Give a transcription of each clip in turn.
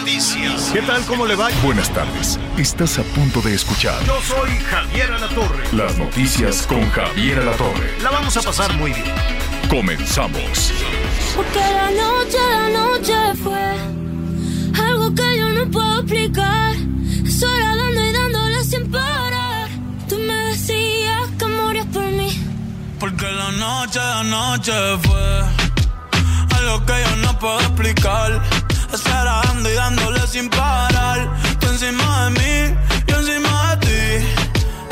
noticias. ¿Qué tal? ¿Cómo le va? Buenas tardes. Estás a punto de escuchar Yo soy Javier Alatorre. las noticias con Javier Alatorre. La vamos a pasar muy bien. Comenzamos. Porque la noche, la noche fue algo que yo no puedo explicar. Sola dando y dándole sin parar. Tú me decías que morías por mí. Porque la noche, la noche fue algo que yo no puedo explicar. Dando y dándole sin parar. Tú encima de mí, yo encima de ti.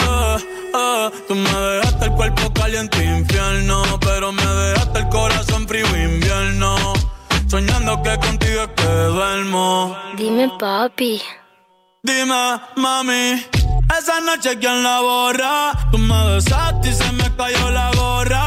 Eh, eh, Tú me dejaste el cuerpo caliente infierno, pero me dejaste el corazón frío invierno. Soñando que contigo es que duermo. Dime, papi. Dime, mami, esa noche quién la borra. Tú me besaste y se me cayó la gorra.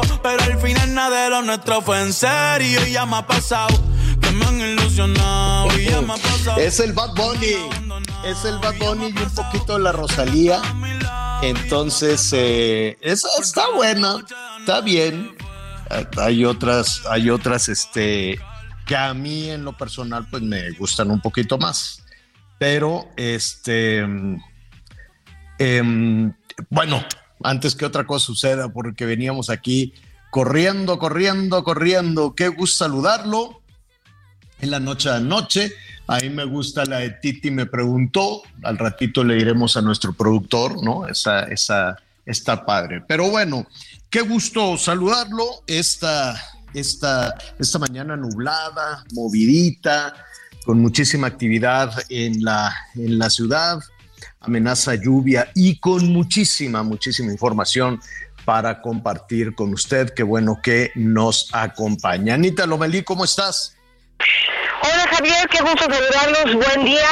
Pero al final nada de nuestro fue en serio. Y ya me ha pasado que me han ilusionado. Es el Bad Bunny. Es el Bad Bunny y un poquito la Rosalía. Entonces, eh, esa está buena, está bien. Hay otras, hay otras, este, que a mí en lo personal, pues me gustan un poquito más. Pero, este, em, bueno, antes que otra cosa suceda, porque veníamos aquí corriendo, corriendo, corriendo. Qué gusto saludarlo en la noche a noche. Ahí me gusta la de Titi me preguntó. Al ratito le diremos a nuestro productor, ¿no? Esa, esa está padre. Pero bueno, qué gusto saludarlo esta, esta, esta mañana nublada, movidita, con muchísima actividad en la, en la ciudad, amenaza lluvia y con muchísima, muchísima información para compartir con usted. Qué bueno que nos acompaña. Anita Lomelí, ¿cómo estás? Hola Javier, qué gusto saludarlos, buen día.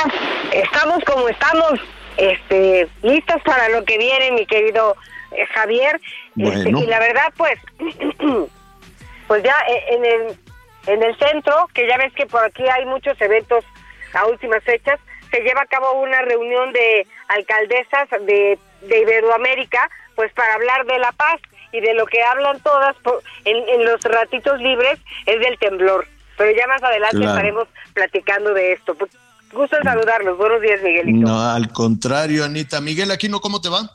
Estamos como estamos, este, listos para lo que viene, mi querido eh, Javier. Este, Bueno. y la verdad, pues, pues ya eh, en el, en el centro, que ya ves que por aquí hay muchos eventos a últimas fechas, se lleva a cabo una reunión de alcaldesas de, de Iberoamérica, pues para hablar de la paz y de lo que hablan todas por- en, en los ratitos libres es del temblor. Pero ya más adelante Claro. estaremos platicando de esto. Pues, gusto en saludarlos. Buenos días, Miguelito. No, al contrario, Anita. Miguel Aquino, ¿cómo te va?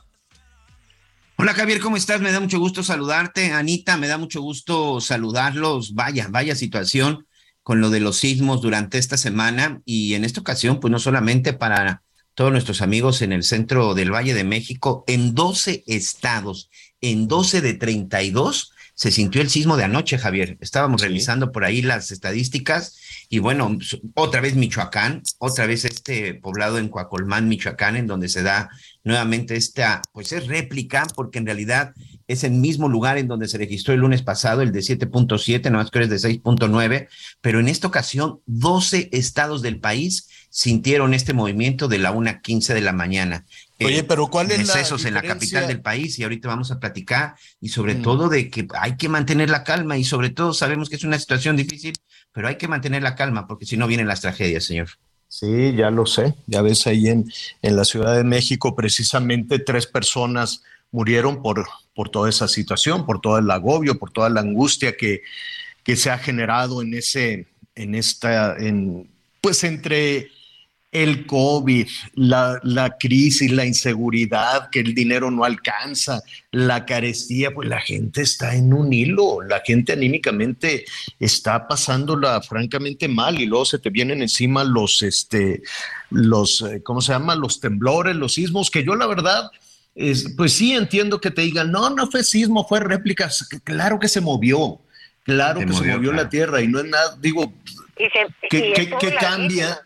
Hola Javier, ¿cómo estás? Me da mucho gusto saludarte. Anita, me da mucho gusto saludarlos. Vaya, vaya situación con lo de los sismos durante esta semana y en esta ocasión, pues no solamente para todos nuestros amigos en el centro del Valle de México, en 12 estados, en 12 de 32 se sintió el sismo de anoche, Javier. Estábamos Sí. revisando por ahí las estadísticas y bueno, otra vez Michoacán, otra vez este poblado en Coacolmán, Michoacán, en donde se da nuevamente esta, pues es réplica, porque en realidad es el mismo lugar en donde se registró el lunes pasado, el de 7.7, no más que es de 6.9, pero en esta ocasión 12 estados del país sintieron este movimiento de la 1.15 de la mañana. Oye, Eh, pero ¿cuál es la decesos en la capital del país y ahorita vamos a platicar y sobre Mm. todo de que hay que mantener la calma y sobre todo sabemos que es una situación difícil, pero hay que mantener la calma porque si no vienen las tragedias, señor. Sí, ya lo sé. Ya ves ahí en, en la Ciudad de México, precisamente tres personas murieron por, por toda esa situación, por todo el agobio, por toda la angustia que, que se ha generado en ese, en esta, en, pues entre el COVID, la, la, crisis, la inseguridad, que el dinero no alcanza, la carestía, pues la gente está en un hilo, la gente anímicamente está pasándola francamente mal y luego se te vienen encima los, este, los, eh, ¿cómo se llama? Los temblores, los sismos, que yo la verdad, es, pues sí entiendo que te digan, no, no fue sismo, fue réplica, claro que se movió, claro que se movió la tierra y no es nada, digo, ¿qué, cambia?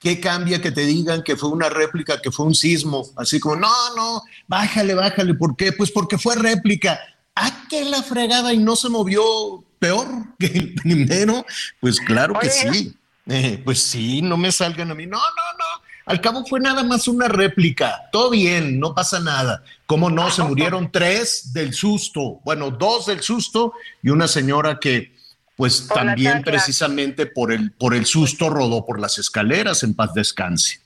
¿Qué cambia que te digan que fue una réplica, que fue un sismo? Así como, no, no, bájale, bájale. ¿Por qué? Pues porque fue réplica. Ah, que la fregada y no se movió peor que el primero. Pues claro que sí. Eh, pues sí, no me salgan a mí. No, no, no. Al cabo fue nada más una réplica. Todo bien, no pasa nada. ¿Cómo no? Se murieron tres del susto. Bueno, dos del susto y una señora que pues también precisamente por el, por el susto rodó por las escaleras en paz descanse.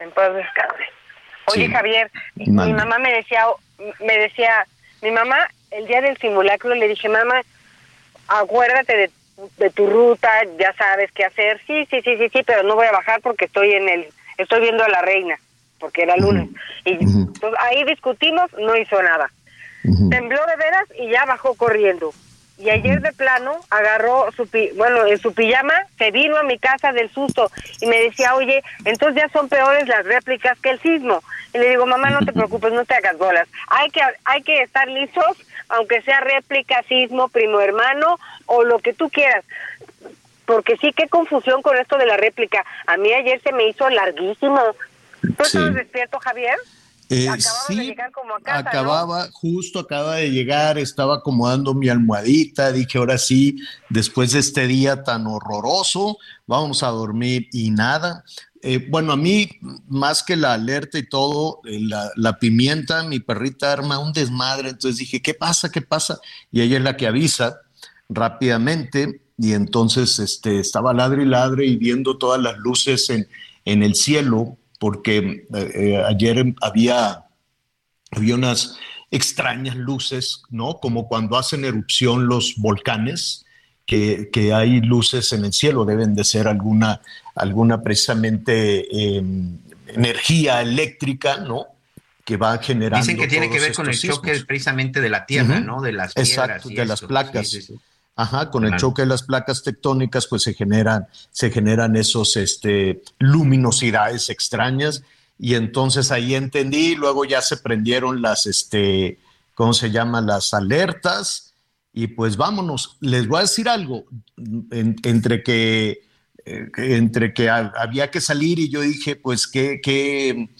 En paz descanse. Oye, Javier, mi mamá me decía, me decía, mi mamá, el día del simulacro le dije, mamá, acuérdate de, de tu ruta, ya sabes qué hacer. Sí, sí, sí, sí, sí, pero no voy a bajar porque estoy en el, estoy viendo a la reina, porque era lunes. Y ahí discutimos, no hizo nada. Tembló de veras y ya bajó corriendo y ayer de plano agarró su bueno en su pijama se vino a mi casa del susto y me decía oye entonces ya son peores las réplicas que el sismo y le digo mamá no te preocupes no te hagas bolas. Hay que hay que estar listos aunque sea réplica sismo primo hermano o lo que tú quieras porque sí qué confusión con esto de la réplica. A mí ayer se me hizo larguísimo. ¿tú estás despierto Javier eh, sí, acababa, justo acaba de llegar, estaba acomodando mi almohadita, dije, ahora sí, después de este día tan horroroso, vamos a dormir y nada. Eh, bueno, a mí, más que la alerta y todo, eh, la, pimienta, mi perrita arma un desmadre, entonces dije, ¿qué pasa? ¿Qué pasa? Y ella es la que avisa rápidamente y entonces este, estaba ladre y ladre y viendo todas las luces en, en el cielo porque eh, eh, ayer había, había unas extrañas luces, ¿no? Como cuando hacen erupción los volcanes, que, hay luces en el cielo, deben de ser alguna, alguna precisamente em, energía eléctrica, ¿no? Que va generando. Dicen que tiene que ver con el choque precisamente de la Tierra, ¿no? De las piedras. Exacto, de las placas. Ajá, con el choque de las placas tectónicas, pues se generan, se generan esos este, luminosidades extrañas. Y entonces ahí entendí, luego ya se prendieron las, este, ¿cómo se llama? Las alertas. Y pues vámonos, les voy a decir algo, entre que, eh, entre que había que salir y yo dije, pues qué, qué,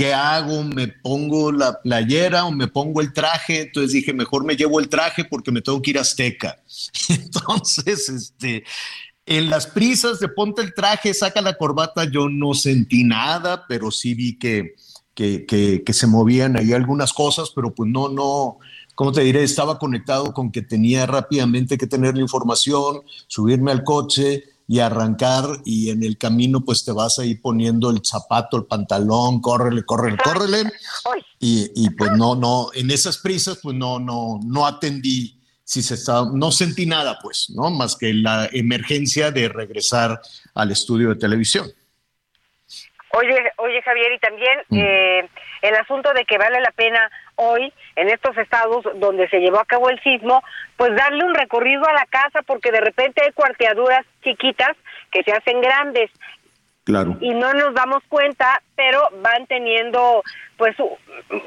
¿qué hago? ¿Me pongo la playera o me pongo el traje? Entonces dije, mejor me llevo el traje porque me tengo que ir a Azteca. Entonces, este, en las prisas de ponte el traje, saca la corbata, yo no sentí nada, pero sí vi que, que, que, se movían ahí algunas cosas, pero pues no, no, ¿cómo te diré? Estaba conectado con que tenía rápidamente que tener la información, subirme al coche, y arrancar y en el camino pues te vas a ir poniendo el zapato, el pantalón, córrele, córrele, córrele. Y, y, pues no, no, en esas prisas pues no, no, no atendí, si se estaba, no sentí nada pues, ¿no? Más que la emergencia de regresar al estudio de televisión. Oye, oye Javier, y también mm. eh, el asunto de que vale la pena hoy, en estos estados donde se llevó a cabo el sismo, pues darle un recorrido a la casa porque de repente hay cuarteaduras chiquitas que se hacen grandes. Claro. Y no nos damos cuenta, pero van teniendo pues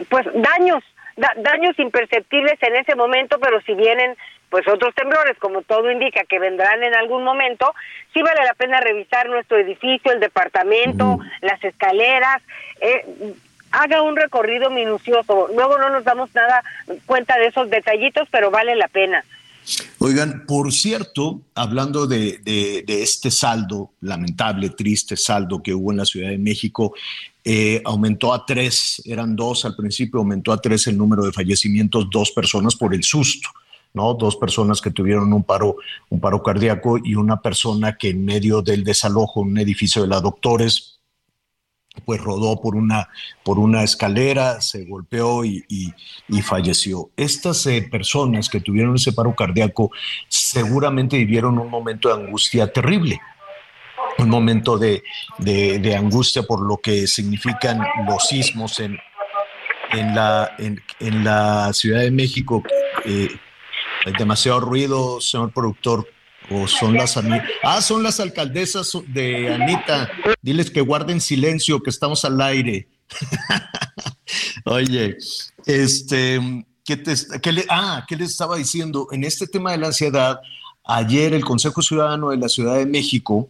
pues daños, daños imperceptibles en ese momento, pero si vienen pues otros temblores, como todo indica que vendrán en algún momento, sí vale la pena revisar nuestro edificio, el departamento, las escaleras, eh, haga un recorrido minucioso. Luego no nos damos nada cuenta de esos detallitos, pero vale la pena. Oigan, por cierto, hablando de, este saldo, lamentable, triste saldo que hubo en la Ciudad de México, eh, aumentó a tres, eran dos al principio, aumentó a tres el número de fallecimientos, dos personas por el susto. ¿no? Dos personas que tuvieron un paro, un paro cardíaco y una persona que en medio del desalojo un edificio de la Doctores pues rodó por una, por una escalera, se golpeó y, falleció. Estas eh, personas que tuvieron ese paro cardíaco seguramente vivieron un momento de angustia terrible. Un momento de, de, angustia por lo que significan los sismos en, en, la, en, la Ciudad de México. Eh, hay demasiado ruido, señor productor. O son las ah, son las alcaldesas de Anita. Diles que guarden silencio, que estamos al aire. Oye, este, ¿qué te, le, ah, ¿qué les estaba diciendo? En este tema de la ansiedad, ayer el Consejo Ciudadano de la Ciudad de México,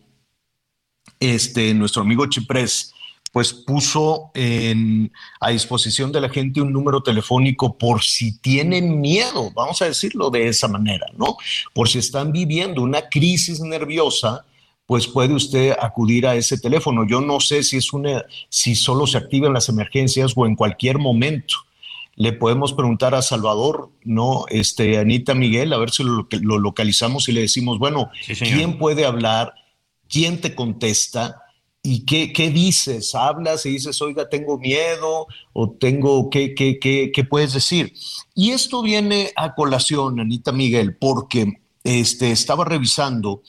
este, nuestro amigo Chiprés, pues puso en, a disposición de la gente un número telefónico por si tienen miedo, vamos a decirlo de esa manera, ¿no? Por si están viviendo una crisis nerviosa, pues puede usted acudir a ese teléfono. Yo no sé si es una, si solo se activan las emergencias o en cualquier momento. Le podemos preguntar a Salvador, ¿no? Este, Anita Miguel, a ver si lo, lo localizamos y le decimos, bueno, ¿quién puede hablar? ¿Quién te contesta? ¿Y qué, qué, dices? ¿Hablas y dices, oiga, tengo miedo o tengo, ¿qué, qué, qué, qué puedes decir? Y esto viene a colación, Anita Miguel, porque este, estaba revisando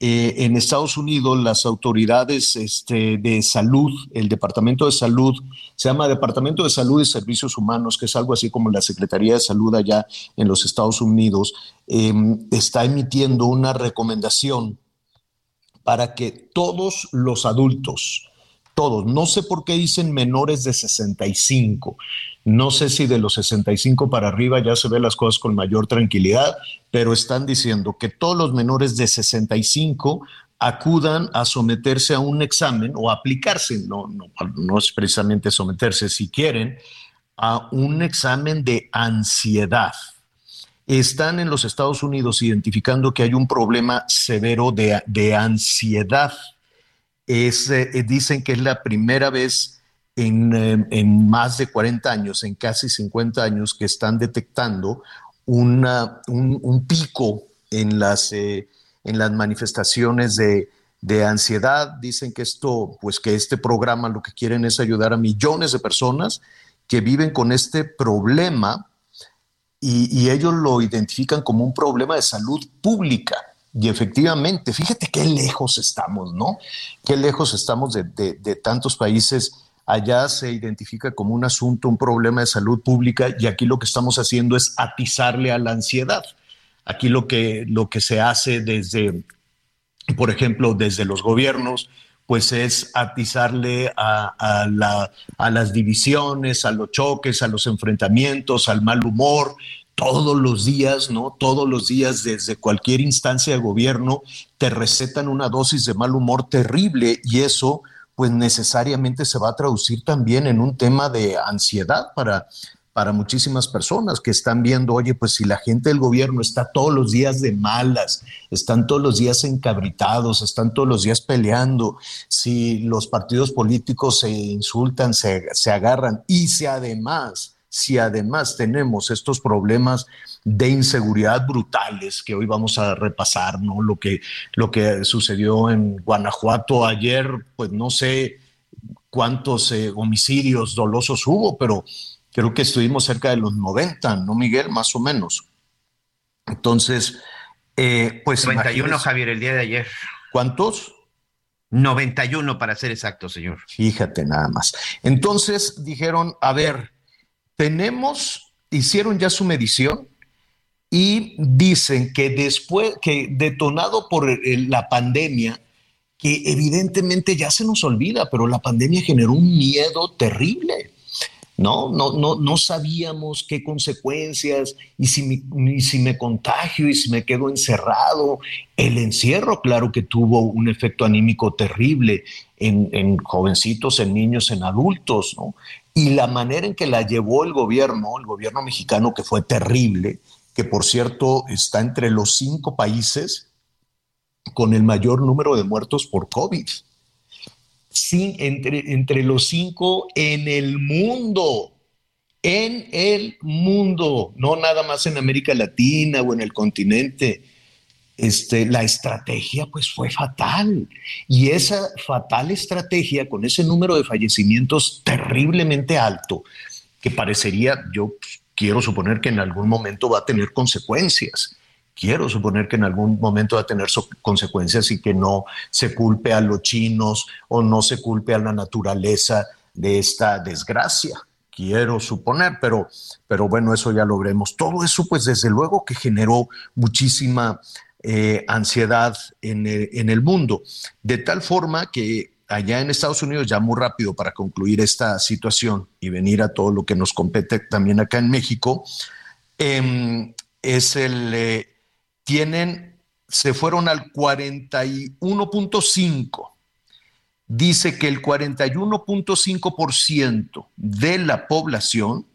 eh, en Estados Unidos las autoridades este, de salud, el Departamento de Salud, se llama Departamento de Salud y Servicios Humanos, que es algo así como la Secretaría de Salud allá en los Estados Unidos, em, está emitiendo una recomendación para que todos los adultos, todos, no sé por qué dicen menores de 65, no sé si de los 65 para arriba ya se ven las cosas con mayor tranquilidad, pero están diciendo que todos los menores de 65 acudan a someterse a un examen o aplicarse, no, no, no es precisamente someterse, si quieren, a un examen de ansiedad están en los Estados Unidos identificando que hay un problema severo de, ansiedad. Es, eh, dicen que es la primera vez en, eh, en, más de 40 años, en casi 50 años, que están detectando una, un, pico en las, eh, en las manifestaciones de, de ansiedad. Dicen que esto, pues que este programa lo que quieren es ayudar a millones de personas que viven con este problema y, ellos lo identifican como un problema de salud pública. Y efectivamente, fíjate qué lejos estamos, ¿no? Qué lejos estamos de, tantos países. Allá se identifica como un asunto, un problema de salud pública y aquí lo que estamos haciendo es atizarle a la ansiedad. Aquí lo que, lo que se hace desde, por ejemplo, desde los gobiernos, pues es atizarle a, las divisiones, a los choques, a los enfrentamientos, al mal humor, todos los días, ¿no? Todos los días desde cualquier instancia de gobierno te recetan una dosis de mal humor terrible y eso pues necesariamente se va a traducir también en un tema de ansiedad para para muchísimas personas que están viendo, oye, pues si la gente del gobierno está todos los días de malas, están todos los días encabritados, están todos los días peleando, si los partidos políticos se insultan, se, agarran y si además, si además tenemos estos problemas de inseguridad brutales que hoy vamos a repasar, ¿no? Lo que, lo que sucedió en Guanajuato ayer, pues no sé cuántos eh, homicidios dolosos hubo, pero creo que estuvimos cerca de los 90, ¿no, Miguel? Más o menos. Entonces, eh, pues... 91, Javier, el día de ayer. ¿Cuántos? 91 para ser exacto, señor. Fíjate nada más. Entonces dijeron, a ver, tenemos, hicieron ya su medición y dicen que después, que detonado por la pandemia, que evidentemente ya se nos olvida, pero la pandemia generó un miedo terrible. ¿No? No, no, no sabíamos qué consecuencias y si, me, si me contagio y si me quedo encerrado. El encierro, claro que tuvo un efecto anímico terrible en, en jovencitos, en niños, en adultos, ¿no? Y la manera en que la llevó el gobierno, el gobierno mexicano, que fue terrible, que por cierto está entre los cinco países con el mayor número de muertos por COVID entre, entre los cinco en el mundo, en el mundo, no nada más en América Latina o en el continente. Este, la estrategia pues fue fatal y esa fatal estrategia con ese número de fallecimientos terriblemente alto que parecería, yo quiero suponer que en algún momento va a tener consecuencias quiero suponer que en algún momento va a tener consecuencias y que no se culpe a los chinos o no se culpe a la naturaleza de esta desgracia. Quiero suponer, pero, pero bueno, eso ya lo veremos. Todo eso, pues desde luego que generó muchísima eh, ansiedad en el mundo, de tal forma que allá en Estados Unidos, ya muy rápido para concluir esta situación y venir a todo lo que nos compete también acá en México, em, es el, eh, tienen, se fueron al 41.5. Dice que el 41.5% de la población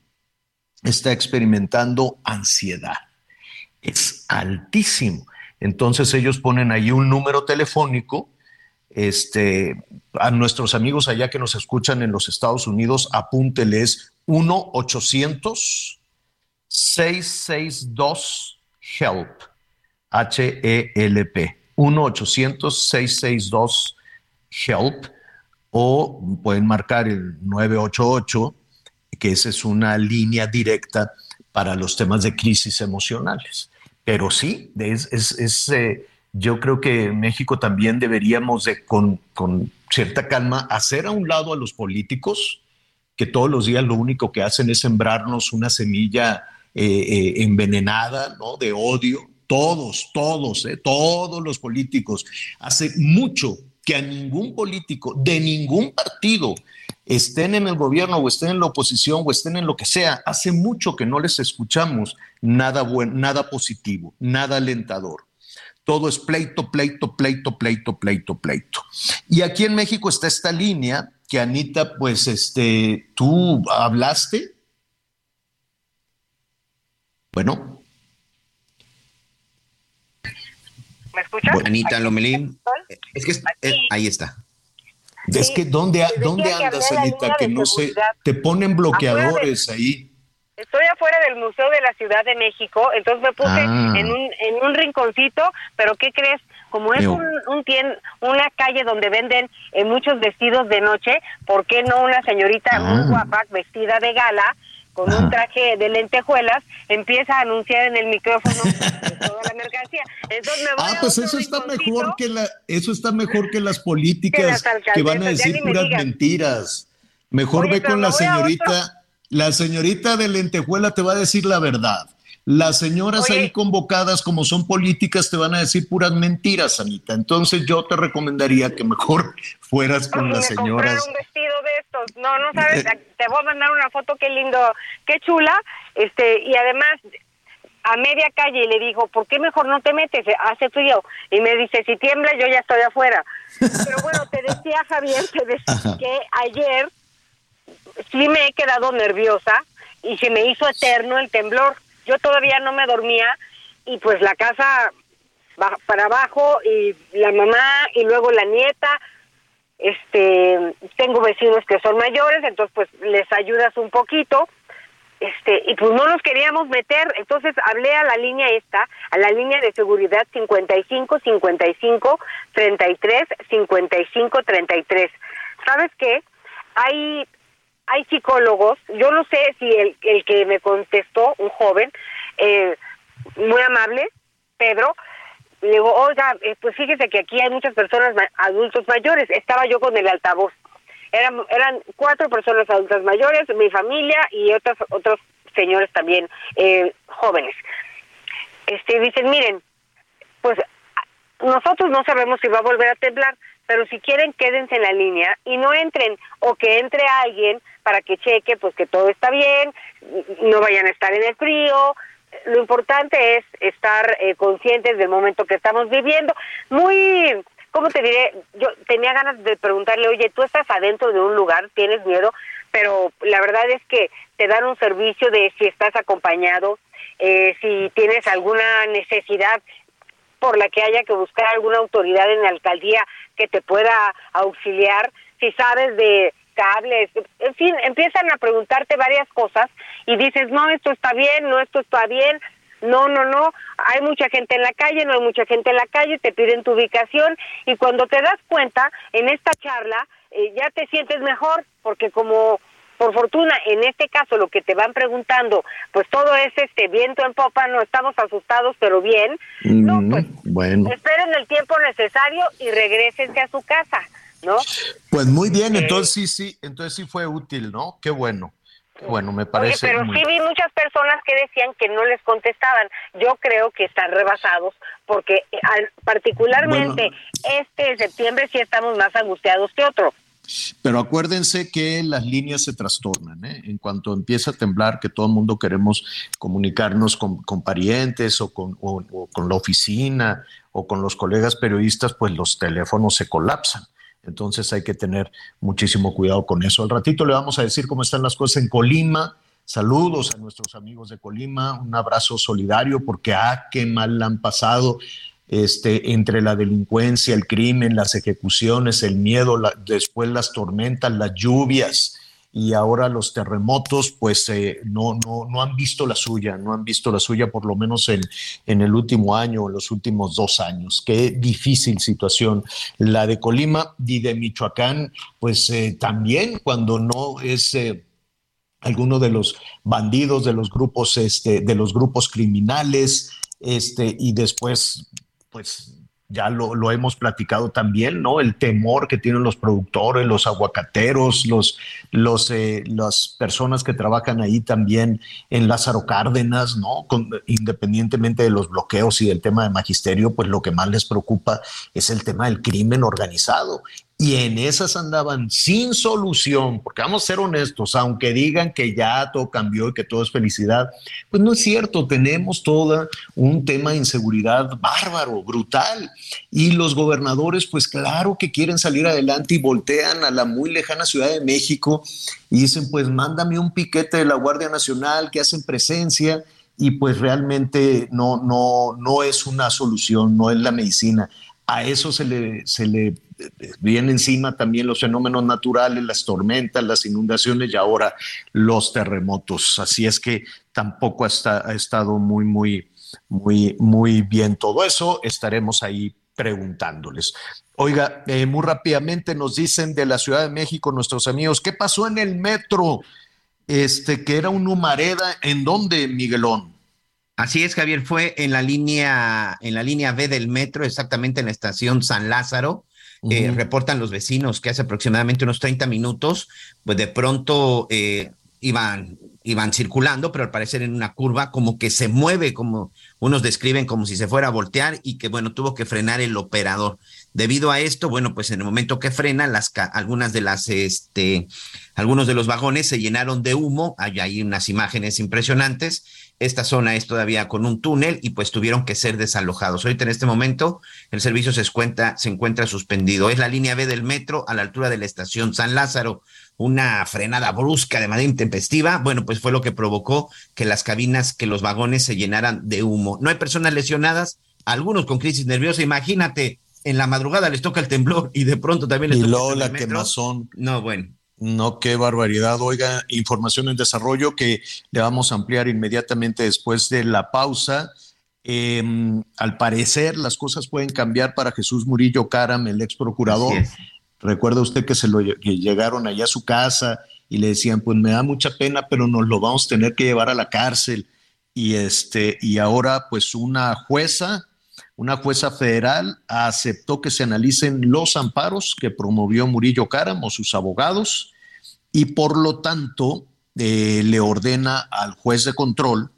está experimentando ansiedad. Es altísimo. Entonces ellos ponen ahí un número telefónico este, a nuestros amigos allá que nos escuchan en los Estados Unidos, apúnteles 1-800-662-HELP, H-E-L-P, 1-800-662-HELP, o pueden marcar el 988, que esa es una línea directa para los temas de crisis emocionales. Pero sí, es, eh, yo creo que México también deberíamos de con, cierta calma hacer a un lado a los políticos que todos los días lo único que hacen es sembrarnos una semilla eh, eh, envenenada, ¿no? De odio. Todos, todos, eh, todos los políticos. Hace mucho que a ningún político de ningún partido estén en el gobierno o estén en la oposición o estén en lo que sea, hace mucho que no les escuchamos nada bueno, nada positivo, nada alentador. Todo es pleito, pleito, pleito, pleito, pleito, pleito. Y aquí en México está esta línea que Anita, pues, este, tú hablaste. Bueno. ¿Me escuchas? Anita Lomelín. Es que eh, ahí está. Es que ¿dónde, ¿dónde andas, Anita? Que no sé, te ponen bloqueadores ahí. Estoy afuera del Museo de la Ciudad de México, entonces me puse ah. en, un, en un rinconcito, pero ¿qué crees? Como es un, un una calle donde venden eh, muchos vestidos de noche, ¿por qué no una señorita muy ah. guapa vestida de gala con un traje de lentejuelas empieza a anunciar en el micrófono toda la mercancía. Entonces me voy ah, pues eso está mejor que la, eso está mejor que las políticas que, van a decir puras mentiras. Mejor ve con la señorita la señorita de lentejuela te va a decir la verdad. Las señoras ahí convocadas, como son políticas, te van a decir puras mentiras, Anita. Entonces yo te recomendaría que mejor fueras con las señoras. un vestido de. No, no sabes, eh. te voy a mandar una foto, qué lindo, qué chula. Este, y además, a media calle le dijo, ¿por qué mejor no te metes? Hace frío. Y me dice, si tiembla, yo ya estoy afuera. Pero bueno, te decía, Javier, te decía que ayer sí me he quedado nerviosa y se me hizo eterno el temblor. Yo todavía no me dormía y pues la casa para abajo y la mamá y luego la nieta. Este, tengo vecinos que son mayores, entonces pues les ayudas un poquito. Este, y pues no nos queríamos meter, entonces hablé a la línea esta, a la línea de seguridad 55 55 33 55 33. ¿Sabes qué? Hay hay psicólogos, yo no sé si el, el que me contestó, un joven, eh, muy amable, Pedro, le digo, oiga, eh, pues fíjese que aquí hay muchas personas, adultos mayores, estaba yo con el altavoz, eran, eran cuatro personas adultas mayores, mi familia y otros, otros señores también eh, jóvenes. Este, dicen, miren, pues nosotros no sabemos si va a volver a temblar, pero si quieren quédense en la línea y no entren o que entre alguien para que cheque pues que todo está bien, no vayan a estar en el frío. Lo importante es estar eh, conscientes del momento que estamos viviendo. Muy, ¿cómo te diré? Yo tenía ganas de preguntarle, oye, tú estás adentro de un lugar, tienes miedo, pero la verdad es que te dan un servicio de si estás acompañado, eh, si tienes alguna necesidad por la que haya que buscar alguna autoridad en la alcaldía que te pueda auxiliar, si sabes de cables, en fin, empiezan a preguntarte varias cosas y dices, no, esto está bien, no, esto está bien, no, no, no, hay mucha gente en la calle, no hay mucha gente en la calle, te piden tu ubicación y cuando te das cuenta en esta charla eh, ya te sientes mejor porque como por fortuna, en este caso, lo que te van preguntando, pues todo es este viento en popa, no estamos asustados, pero bien. No, Mm, pues bueno. esperen el tiempo necesario y regresense a su casa, ¿no? Pues muy bien, Eh, entonces sí, sí, entonces sí fue útil, ¿no? Qué bueno. Qué bueno, me Oye, parece. pero muy- sí vi muchas personas que decían que no les contestaban. Yo creo que están rebasados porque eh, particularmente este septiembre sí estamos más angustiados que otro. Pero acuérdense que las líneas se trastornan, ¿eh? En cuanto empieza a temblar, que todo el mundo queremos comunicarnos con, con parientes o con, o- o con la oficina o con los colegas periodistas, pues los teléfonos se colapsan. Entonces hay que tener muchísimo cuidado con eso. Al ratito le vamos a decir cómo están las cosas en Colima. Saludos a nuestros amigos de Colima, un abrazo solidario porque ah, qué mal han pasado este, entre la delincuencia, el crimen, las ejecuciones, el miedo, después las tormentas, las lluvias y ahora los terremotos, pues eh, no, no, no han visto la suya, no han visto la suya por lo menos en, en el último año, en los últimos dos años. Qué difícil situación la de Colima y de Michoacán, pues eh, también cuando no es... eh, alguno de los bandidos de los grupos este de los grupos criminales este y después pues ya lo, lo hemos platicado también, ¿no? El temor que tienen los productores, los aguacateros, los, los, eh, las personas que trabajan ahí también en Lázaro Cárdenas, ¿no? Independientemente de los bloqueos y del tema de magisterio, pues lo que más les preocupa es el tema del crimen organizado. Y en esas andaban sin solución, porque vamos a ser honestos, aunque digan que ya todo cambió y que todo es felicidad, pues no es cierto, tenemos todo un tema de inseguridad bárbaro, brutal. Y los gobernadores, pues claro que quieren salir adelante y voltean a la muy lejana Ciudad de México y dicen, pues mándame un piquete de la Guardia Nacional que hacen presencia y pues realmente no, no, no es una solución, no es la medicina. A eso se le, se le eh, viene encima también los fenómenos naturales, las tormentas, las inundaciones y ahora los terremotos. Así es que tampoco ha estado muy, muy, muy, muy bien todo eso. Estaremos ahí preguntándoles. Oiga, eh, muy rápidamente nos dicen de la Ciudad de México nuestros amigos, ¿qué pasó en el metro? Este, que era un humareda, ¿en dónde, Miguelón? Así es, Javier, fue en la línea, en la línea B del metro, exactamente en la estación San Lázaro. Eh, reportan los vecinos que hace aproximadamente unos 30 minutos, pues de pronto eh, iban, iban circulando, pero al parecer en una curva como que se mueve, como unos describen como si se fuera a voltear y que bueno, tuvo que frenar el operador. Debido a esto, bueno, pues en el momento que frena, las algunas de las, este, algunos de los vagones se llenaron de humo, hay ahí unas imágenes impresionantes. Esta zona es todavía con un túnel y pues tuvieron que ser desalojados. Ahorita en este momento el servicio se encuentra, se encuentra suspendido. Es la línea B del metro a la altura de la estación San Lázaro. Una frenada brusca de manera intempestiva, bueno, pues fue lo que provocó que las cabinas, que los vagones se llenaran de humo. No hay personas lesionadas, algunos con crisis nerviosa. Imagínate, en la madrugada les toca el temblor y de pronto también les Y toca luego el la metro. quemazón. No, bueno. No, qué barbaridad. Oiga, información en desarrollo que le vamos a ampliar inmediatamente después de la pausa. Eh, al parecer, las cosas pueden cambiar para Jesús Murillo Caram, el ex procurador. Recuerda usted que se lo que llegaron allá a su casa y le decían, pues me da mucha pena, pero nos lo vamos a tener que llevar a la cárcel. Y este, y ahora, pues, una jueza, una jueza federal aceptó que se analicen los amparos que promovió Murillo Caram o sus abogados, y por lo tanto eh, le ordena al juez de control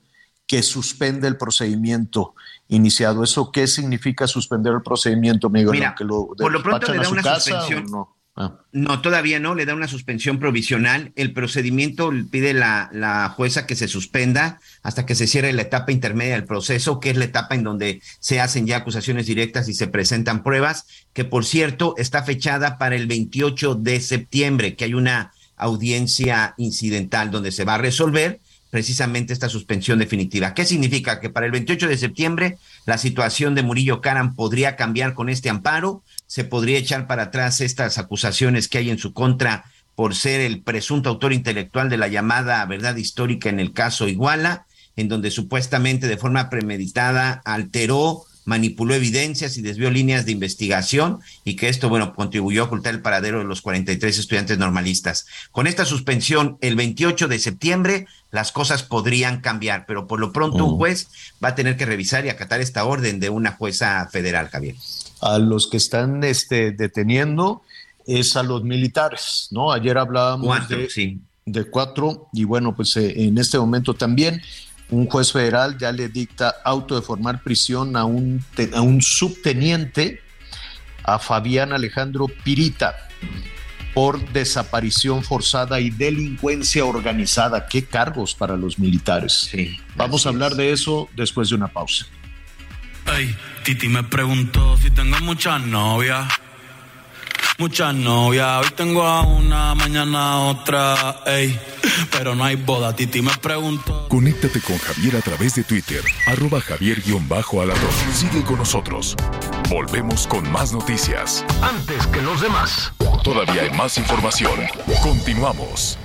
que suspende el procedimiento iniciado. ¿Eso qué significa suspender el procedimiento, Miguel? Mira, ¿Que lo por lo pronto le a da su una casa suspensión. no? Ah. No, todavía no, le da una suspensión provisional. El procedimiento pide la, la jueza que se suspenda hasta que se cierre la etapa intermedia del proceso, que es la etapa en donde se hacen ya acusaciones directas y se presentan pruebas, que por cierto está fechada para el 28 de septiembre, que hay una audiencia incidental donde se va a resolver precisamente esta suspensión definitiva. ¿Qué significa? Que para el 28 de septiembre la situación de Murillo Caram podría cambiar con este amparo, se podría echar para atrás estas acusaciones que hay en su contra por ser el presunto autor intelectual de la llamada verdad histórica en el caso Iguala, en donde supuestamente de forma premeditada alteró manipuló evidencias y desvió líneas de investigación y que esto, bueno, contribuyó a ocultar el paradero de los 43 estudiantes normalistas. Con esta suspensión, el 28 de septiembre, las cosas podrían cambiar, pero por lo pronto un juez va a tener que revisar y acatar esta orden de una jueza federal, Javier. A los que están este, deteniendo es a los militares, ¿no? Ayer hablábamos de, de cuatro y bueno, pues eh, en este momento también un juez federal ya le dicta auto de formar prisión a un, a un subteniente, a Fabián Alejandro Pirita, por desaparición forzada y delincuencia organizada. ¿Qué cargos para los militares? Sí, Vamos a hablar de eso después de una pausa. Ay, Titi me preguntó si tengo muchas novias. Muchas novias, hoy tengo a una, mañana a otra, ey. Pero no hay boda, Titi me pregunto. Conéctate con Javier a través de Twitter, arroba javier-alador. Sigue con nosotros. Volvemos con más noticias. Antes que los demás. Todavía hay más información. Continuamos.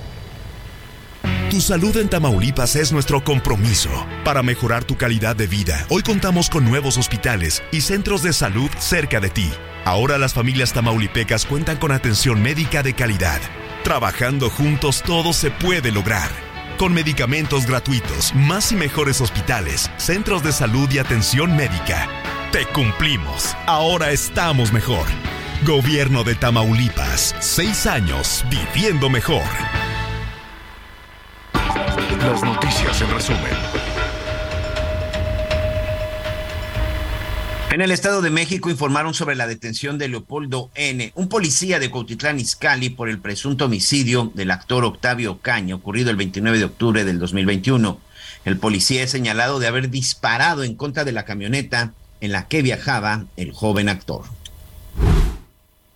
Tu salud en Tamaulipas es nuestro compromiso. Para mejorar tu calidad de vida, hoy contamos con nuevos hospitales y centros de salud cerca de ti. Ahora las familias tamaulipecas cuentan con atención médica de calidad. Trabajando juntos todo se puede lograr. Con medicamentos gratuitos, más y mejores hospitales, centros de salud y atención médica. Te cumplimos. Ahora estamos mejor. Gobierno de Tamaulipas. Seis años viviendo mejor. Las noticias en resumen. En el Estado de México informaron sobre la detención de Leopoldo N., un policía de Cuautitlán Izcalli, por el presunto homicidio del actor Octavio Caño, ocurrido el 29 de octubre del 2021. El policía es señalado de haber disparado en contra de la camioneta en la que viajaba el joven actor.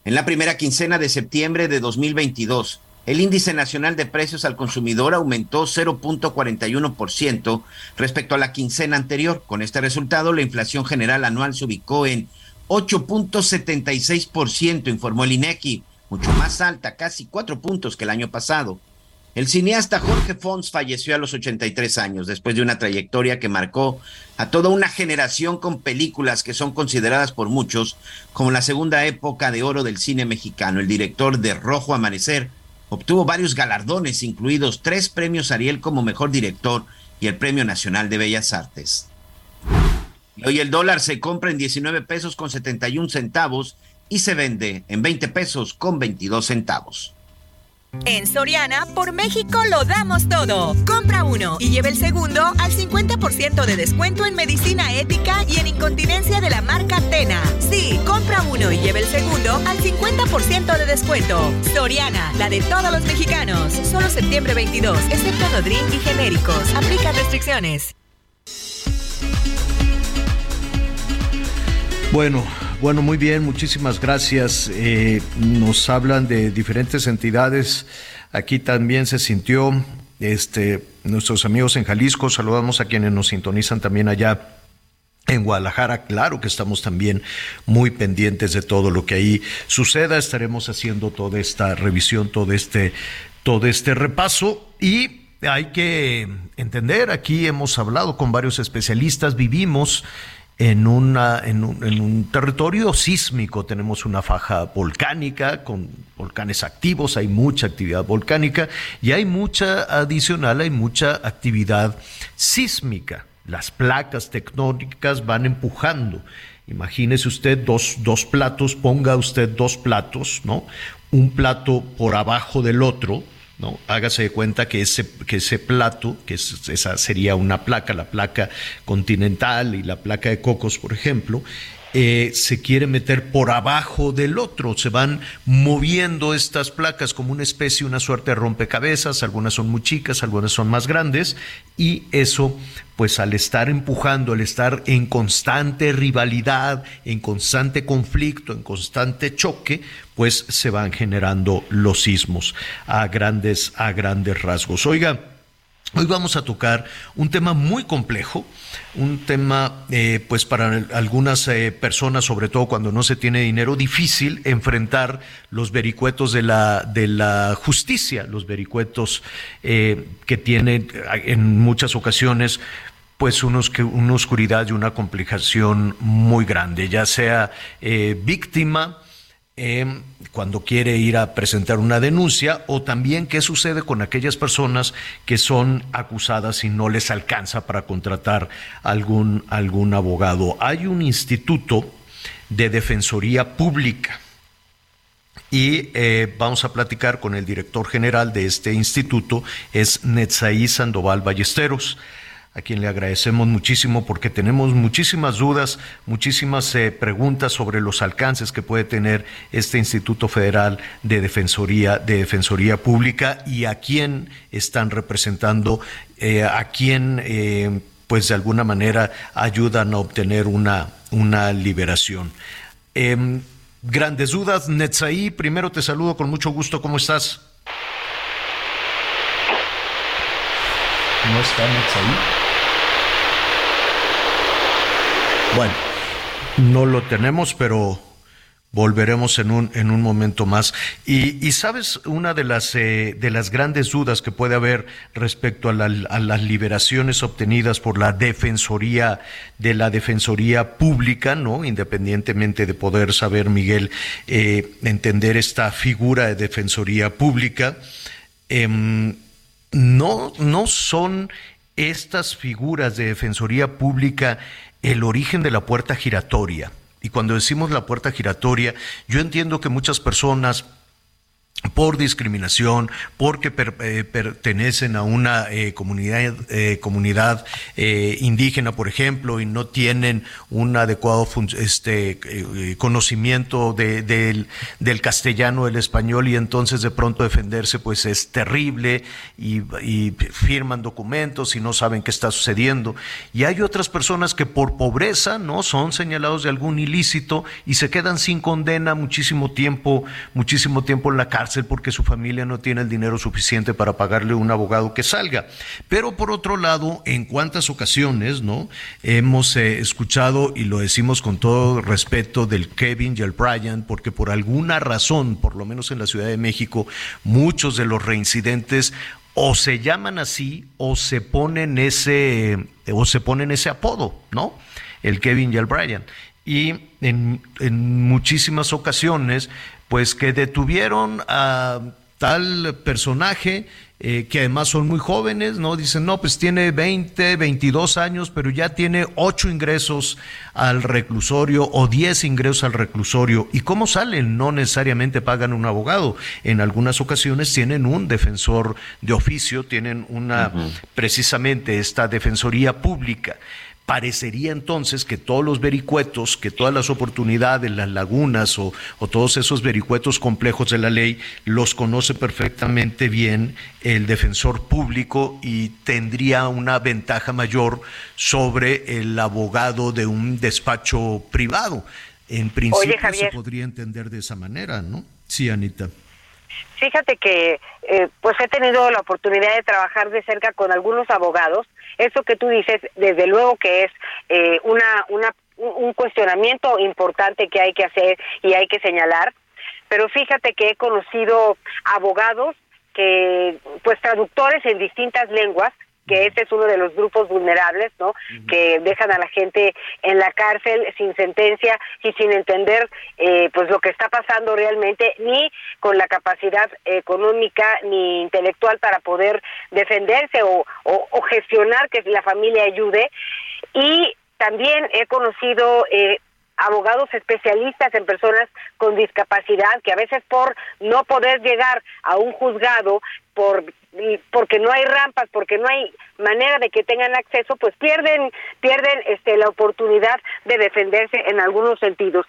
En la primera quincena de septiembre de 2022, el índice nacional de precios al consumidor aumentó 0.41% respecto a la quincena anterior. Con este resultado, la inflación general anual se ubicó en 8.76%, informó el INEGI, mucho más alta, casi cuatro puntos que el año pasado. El cineasta Jorge Fons falleció a los 83 años, después de una trayectoria que marcó a toda una generación con películas que son consideradas por muchos como la segunda época de oro del cine mexicano. El director de Rojo Amanecer obtuvo varios galardones, incluidos tres premios Ariel como mejor director y el Premio Nacional de Bellas Artes. Hoy el dólar se compra en 19 pesos con 71 centavos y se vende en 20 pesos con 22 centavos. En Soriana, por México lo damos todo. Compra uno y lleve el segundo al 50% de descuento en medicina ética y en incontinencia de la marca Tena. Sí, compra uno y lleve el segundo al 50% de descuento. Soriana, la de todos los mexicanos. Solo septiembre 22, excepto Nodrin y genéricos. Aplica restricciones. Bueno, bueno, muy bien, muchísimas gracias. Eh, nos hablan de diferentes entidades. Aquí también se sintió este, nuestros amigos en Jalisco. Saludamos a quienes nos sintonizan también allá en Guadalajara, claro que estamos también muy pendientes de todo lo que ahí suceda. Estaremos haciendo toda esta revisión, todo este, todo este repaso y hay que entender, aquí hemos hablado con varios especialistas, vivimos en, un, territorio sísmico. Tenemos una faja volcánica con volcanes activos, hay mucha actividad volcánica y hay mucha adicional, hay mucha actividad sísmica. Las placas tectónicas van empujando. Imagínese usted dos platos, ponga usted dos platos, ¿no? Un plato por abajo del otro, ¿no? Hágase de cuenta que ese, que ese plato, que es, esa sería una placa, la placa continental y la placa de cocos, por ejemplo, eh, se quiere meter por abajo del otro. Se van moviendo estas placas como una especie, una suerte de rompecabezas. Algunas son muy chicas, algunas son más grandes. Y eso, pues al estar empujando, al estar en constante rivalidad, en constante conflicto, en constante choque, pues se van generando los sismos a grandes, a grandes rasgos. Oiga, Hoy vamos a tocar un tema muy complejo, un tema eh, pues para algunas eh, personas, sobre todo cuando no se tiene dinero, difícil enfrentar los vericuetos de la, de la justicia, los vericuetos eh, que tienen en muchas ocasiones pues una oscuridad y una complicación muy grande, ya sea víctima, eh, cuando quiere ir a presentar una denuncia o también qué sucede con aquellas personas que son acusadas y no les alcanza para contratar algún, algún abogado. Hay un instituto de defensoría pública y eh, vamos a platicar con el director general de este instituto, es Netzaí Sandoval Ballesteros a quien le agradecemos muchísimo porque tenemos muchísimas dudas, muchísimas eh, preguntas sobre los alcances que puede tener este Instituto Federal de Defensoría, de Defensoría Pública y a quién están representando, eh, a quién eh, pues de alguna manera ayudan a obtener una, una liberación. Em, grandes dudas, Netzaí, primero te saludo con mucho gusto, ¿cómo estás? ¿No está Netzaí? Bueno, no lo tenemos, pero volveremos en un, en un momento más. Y, sabes, una de las, eh, de las grandes dudas que puede haber respecto a, las liberaciones obtenidas por la Defensoría de la Defensoría Pública, ¿no? Independientemente de poder saber, Miguel, eh, entender esta figura de Defensoría Pública, em, no, no son estas figuras de Defensoría Pública el origen de la puerta giratoria. Y cuando decimos la puerta giratoria, yo entiendo que muchas personas por discriminación, porque eh, pertenecen a una eh, comunidad, eh, comunidad indígena, por ejemplo, y no tienen un adecuado este, conocimiento del, del, castellano, el español, y entonces de pronto defenderse pues es terrible y, y, firman documentos y no saben qué está sucediendo. Y hay otras personas que por pobreza no son señalados de algún ilícito y se quedan sin condena muchísimo tiempo, muchísimo tiempo en la cárcel porque su familia no tiene el dinero suficiente para pagarle un abogado que salga. Pero por otro lado, en cuántas ocasiones, ¿no? Hemos eh, escuchado, y lo decimos con todo respeto, del Kevin y el Brian, porque por alguna razón, por lo menos en la Ciudad de México, muchos de los reincidentes o se llaman así o se ponen ese o se ponen ese apodo, ¿no? El Kevin y el Brian. Y en, en muchísimas ocasiones pues que detuvieron a tal personaje eh, que además son muy jóvenes, ¿no? Dicen, no, pues tiene 20, 22 años, pero ya tiene 8 ingresos al reclusorio o 10 ingresos al reclusorio. ¿Y cómo salen? No necesariamente pagan un abogado. En algunas ocasiones tienen un defensor de oficio, tienen una, precisamente esta defensoría pública. Parecería entonces que todos los vericuetos, que todas las oportunidades, las lagunas o, todos esos vericuetos complejos de la ley los conoce perfectamente bien el defensor público y tendría una ventaja mayor sobre el abogado de un despacho privado. En principio se podría entender de esa manera, ¿no? Sí, Anita. Fíjate que eh, pues he tenido la oportunidad de trabajar de cerca con algunos abogados. Eso que tú dices, desde luego que es eh, una, una, un cuestionamiento importante que hay que hacer y hay que señalar. Pero fíjate que he conocido abogados que, pues traductores en distintas lenguas, que este es uno de los grupos vulnerables, ¿no? Que dejan a la gente en la cárcel sin sentencia y sin entender, eh, pues lo que está pasando realmente, ni con la capacidad económica ni intelectual para poder defenderse o, o, gestionar que la familia ayude. Y también he conocido eh, abogados especialistas en personas con discapacidad que a veces por no poder llegar a un juzgado por porque no hay rampas, porque no hay manera de que tengan acceso, pues pierden pierden este la oportunidad de defenderse en algunos sentidos.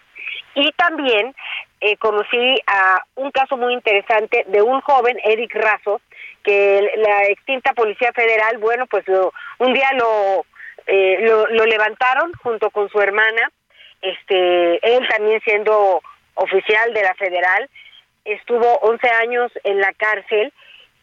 Y también eh, conocí a un caso muy interesante de un joven, Eric Razo, que la extinta Policía Federal, bueno, pues lo, un día lo, eh, lo, lo levantaron junto con su hermana, este, él también siendo oficial de la federal, estuvo 11 años en la cárcel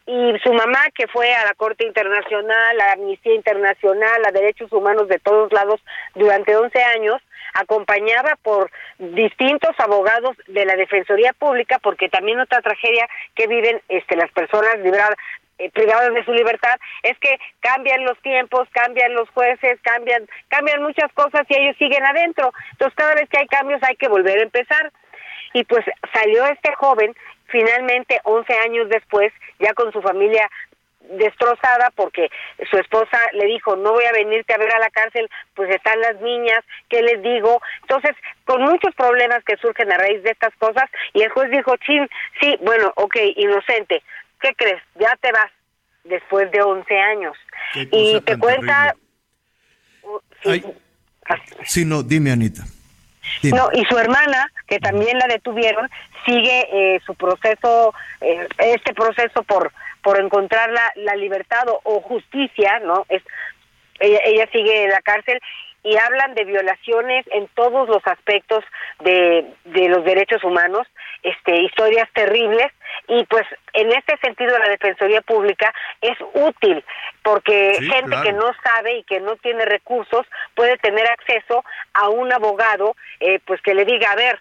y su mamá que fue a la Corte Internacional, a la Amnistía Internacional, a Derechos Humanos de todos lados durante 11 años, acompañada por distintos abogados de la Defensoría Pública, porque también otra tragedia que viven este, las personas libradas eh, privados de su libertad, es que cambian los tiempos, cambian los jueces, cambian, cambian muchas cosas y ellos siguen adentro. Entonces cada vez que hay cambios hay que volver a empezar. Y pues salió este joven finalmente 11 años después, ya con su familia destrozada porque su esposa le dijo no voy a venirte a ver a la cárcel pues están las niñas qué les digo entonces con muchos problemas que surgen a raíz de estas cosas y el juez dijo chin sí bueno ok inocente qué crees ya te vas después de 11 años y te cuenta sí no dime Anita no, y su hermana, que también la detuvieron, sigue eh, su proceso, eh, este proceso por por encontrar la, la libertad o, justicia, ¿no? Es, ella, ella sigue en la cárcel y hablan de violaciones en todos los aspectos de, de los derechos humanos, este, historias terribles y pues en este sentido la Defensoría Pública es útil porque gente que no sabe y que no tiene recursos puede tener acceso a un abogado eh, pues que le diga a ver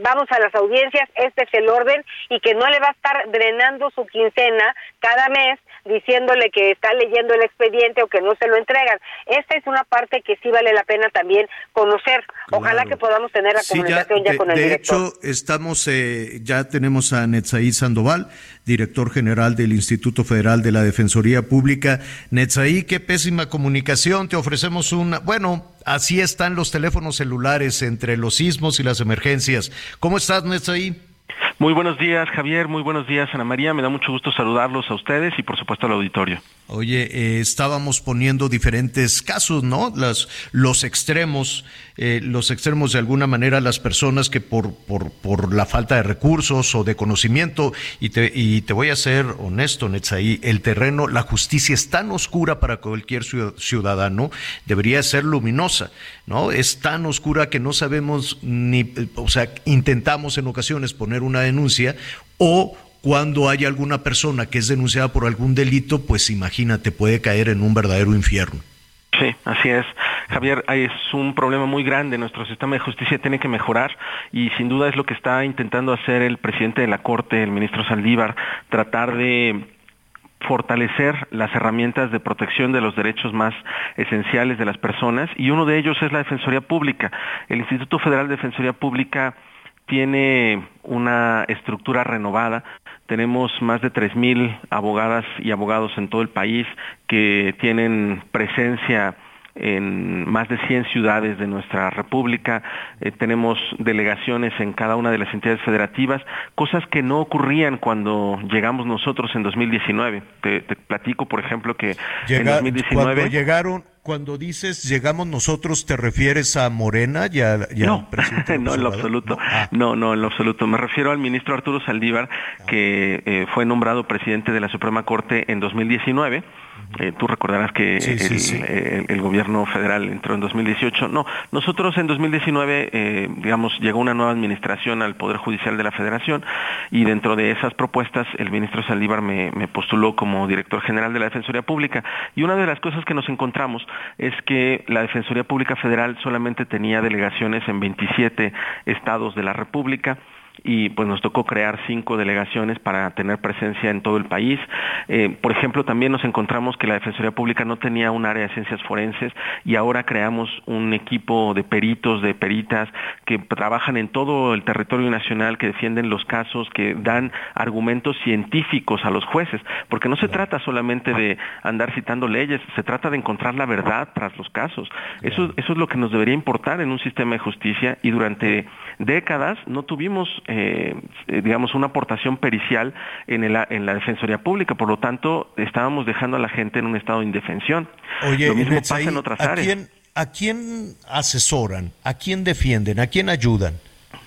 vamos a las audiencias, este es el orden y que no le va a estar drenando su quincena cada mes diciéndole que está leyendo el expediente o que no se lo entregan. Esta es una parte que sí vale la pena también conocer. Ojalá que podamos tener la comunicación ya, con el director. De hecho, estamos, eh, ya tenemos a Netzaí Sandoval, director general del Instituto Federal de la Defensoría Pública. Netzaí, qué pésima comunicación. Te ofrecemos una, bueno, así están los teléfonos celulares entre los sismos y las emergencias. ¿Cómo estás, Netzaí? Muy buenos días, Javier. Muy buenos días, Ana María. Me da mucho gusto saludarlos a ustedes y, por supuesto, al auditorio. Oye, eh, estábamos poniendo diferentes casos, ¿no? Las, los extremos, eh, los extremos de alguna manera, las personas que por, por, por la falta de recursos o de conocimiento, y te, y te voy a ser honesto, Netzaí, el terreno, la justicia es tan oscura para cualquier ciudadano, debería ser luminosa, ¿no? Es tan oscura que no sabemos ni, o sea, intentamos en ocasiones poner una denuncia o cuando hay alguna persona que es denunciada por algún delito, pues imagínate, puede caer en un verdadero infierno. Sí, así es. Javier, es un problema muy grande. Nuestro sistema de justicia tiene que mejorar y sin duda es lo que está intentando hacer el presidente de la Corte, el ministro Saldívar, tratar de fortalecer las herramientas de protección de los derechos más esenciales de las personas y uno de ellos es la Defensoría Pública. El Instituto Federal de Defensoría Pública tiene una estructura renovada. Tenemos más de 3.000 abogadas y abogados en todo el país que tienen presencia en más de 100 ciudades de nuestra república, eh, tenemos delegaciones en cada una de las entidades federativas, cosas que no ocurrían cuando llegamos nosotros en 2019. Te, platico, por ejemplo, que en 2019... Cuando llegaron, cuando dices llegamos nosotros, ¿te refieres a Morena y, a, no, no, en lo absoluto. Ah. No, no, en lo absoluto. Me refiero al ministro Arturo Saldívar, que eh, fue nombrado presidente de la Suprema Corte en 2019 eh, tú recordarás que el, gobierno federal entró en 2018. No, nosotros en 2019, eh, digamos, llegó una nueva administración al Poder Judicial de la Federación y dentro de esas propuestas el ministro Saldívar me, me postuló como director general de la Defensoría Pública. Y una de las cosas que nos encontramos es que la Defensoría Pública Federal solamente tenía delegaciones en 27 estados de la República y pues nos tocó crear cinco delegaciones para tener presencia en todo el país. Eh, por ejemplo, también nos encontramos que la Defensoría Pública no tenía un área de ciencias forenses y ahora creamos un equipo de peritos, de peritas que trabajan en todo el territorio nacional, que defienden los casos, que dan argumentos científicos a los jueces, porque no se trata solamente de andar citando leyes, se trata de encontrar la verdad tras los casos. Eso, eso es lo que nos debería importar en un sistema de justicia y durante décadas no tuvimos eh, digamos, una aportación pericial en, el, en la Defensoría Pública. Por lo tanto, estábamos dejando a la gente en un estado de indefensión. Oye, lo mismo pasa en otras ¿a áreas. Quién, ¿A quién asesoran? ¿A quién defienden? ¿A quién ayudan?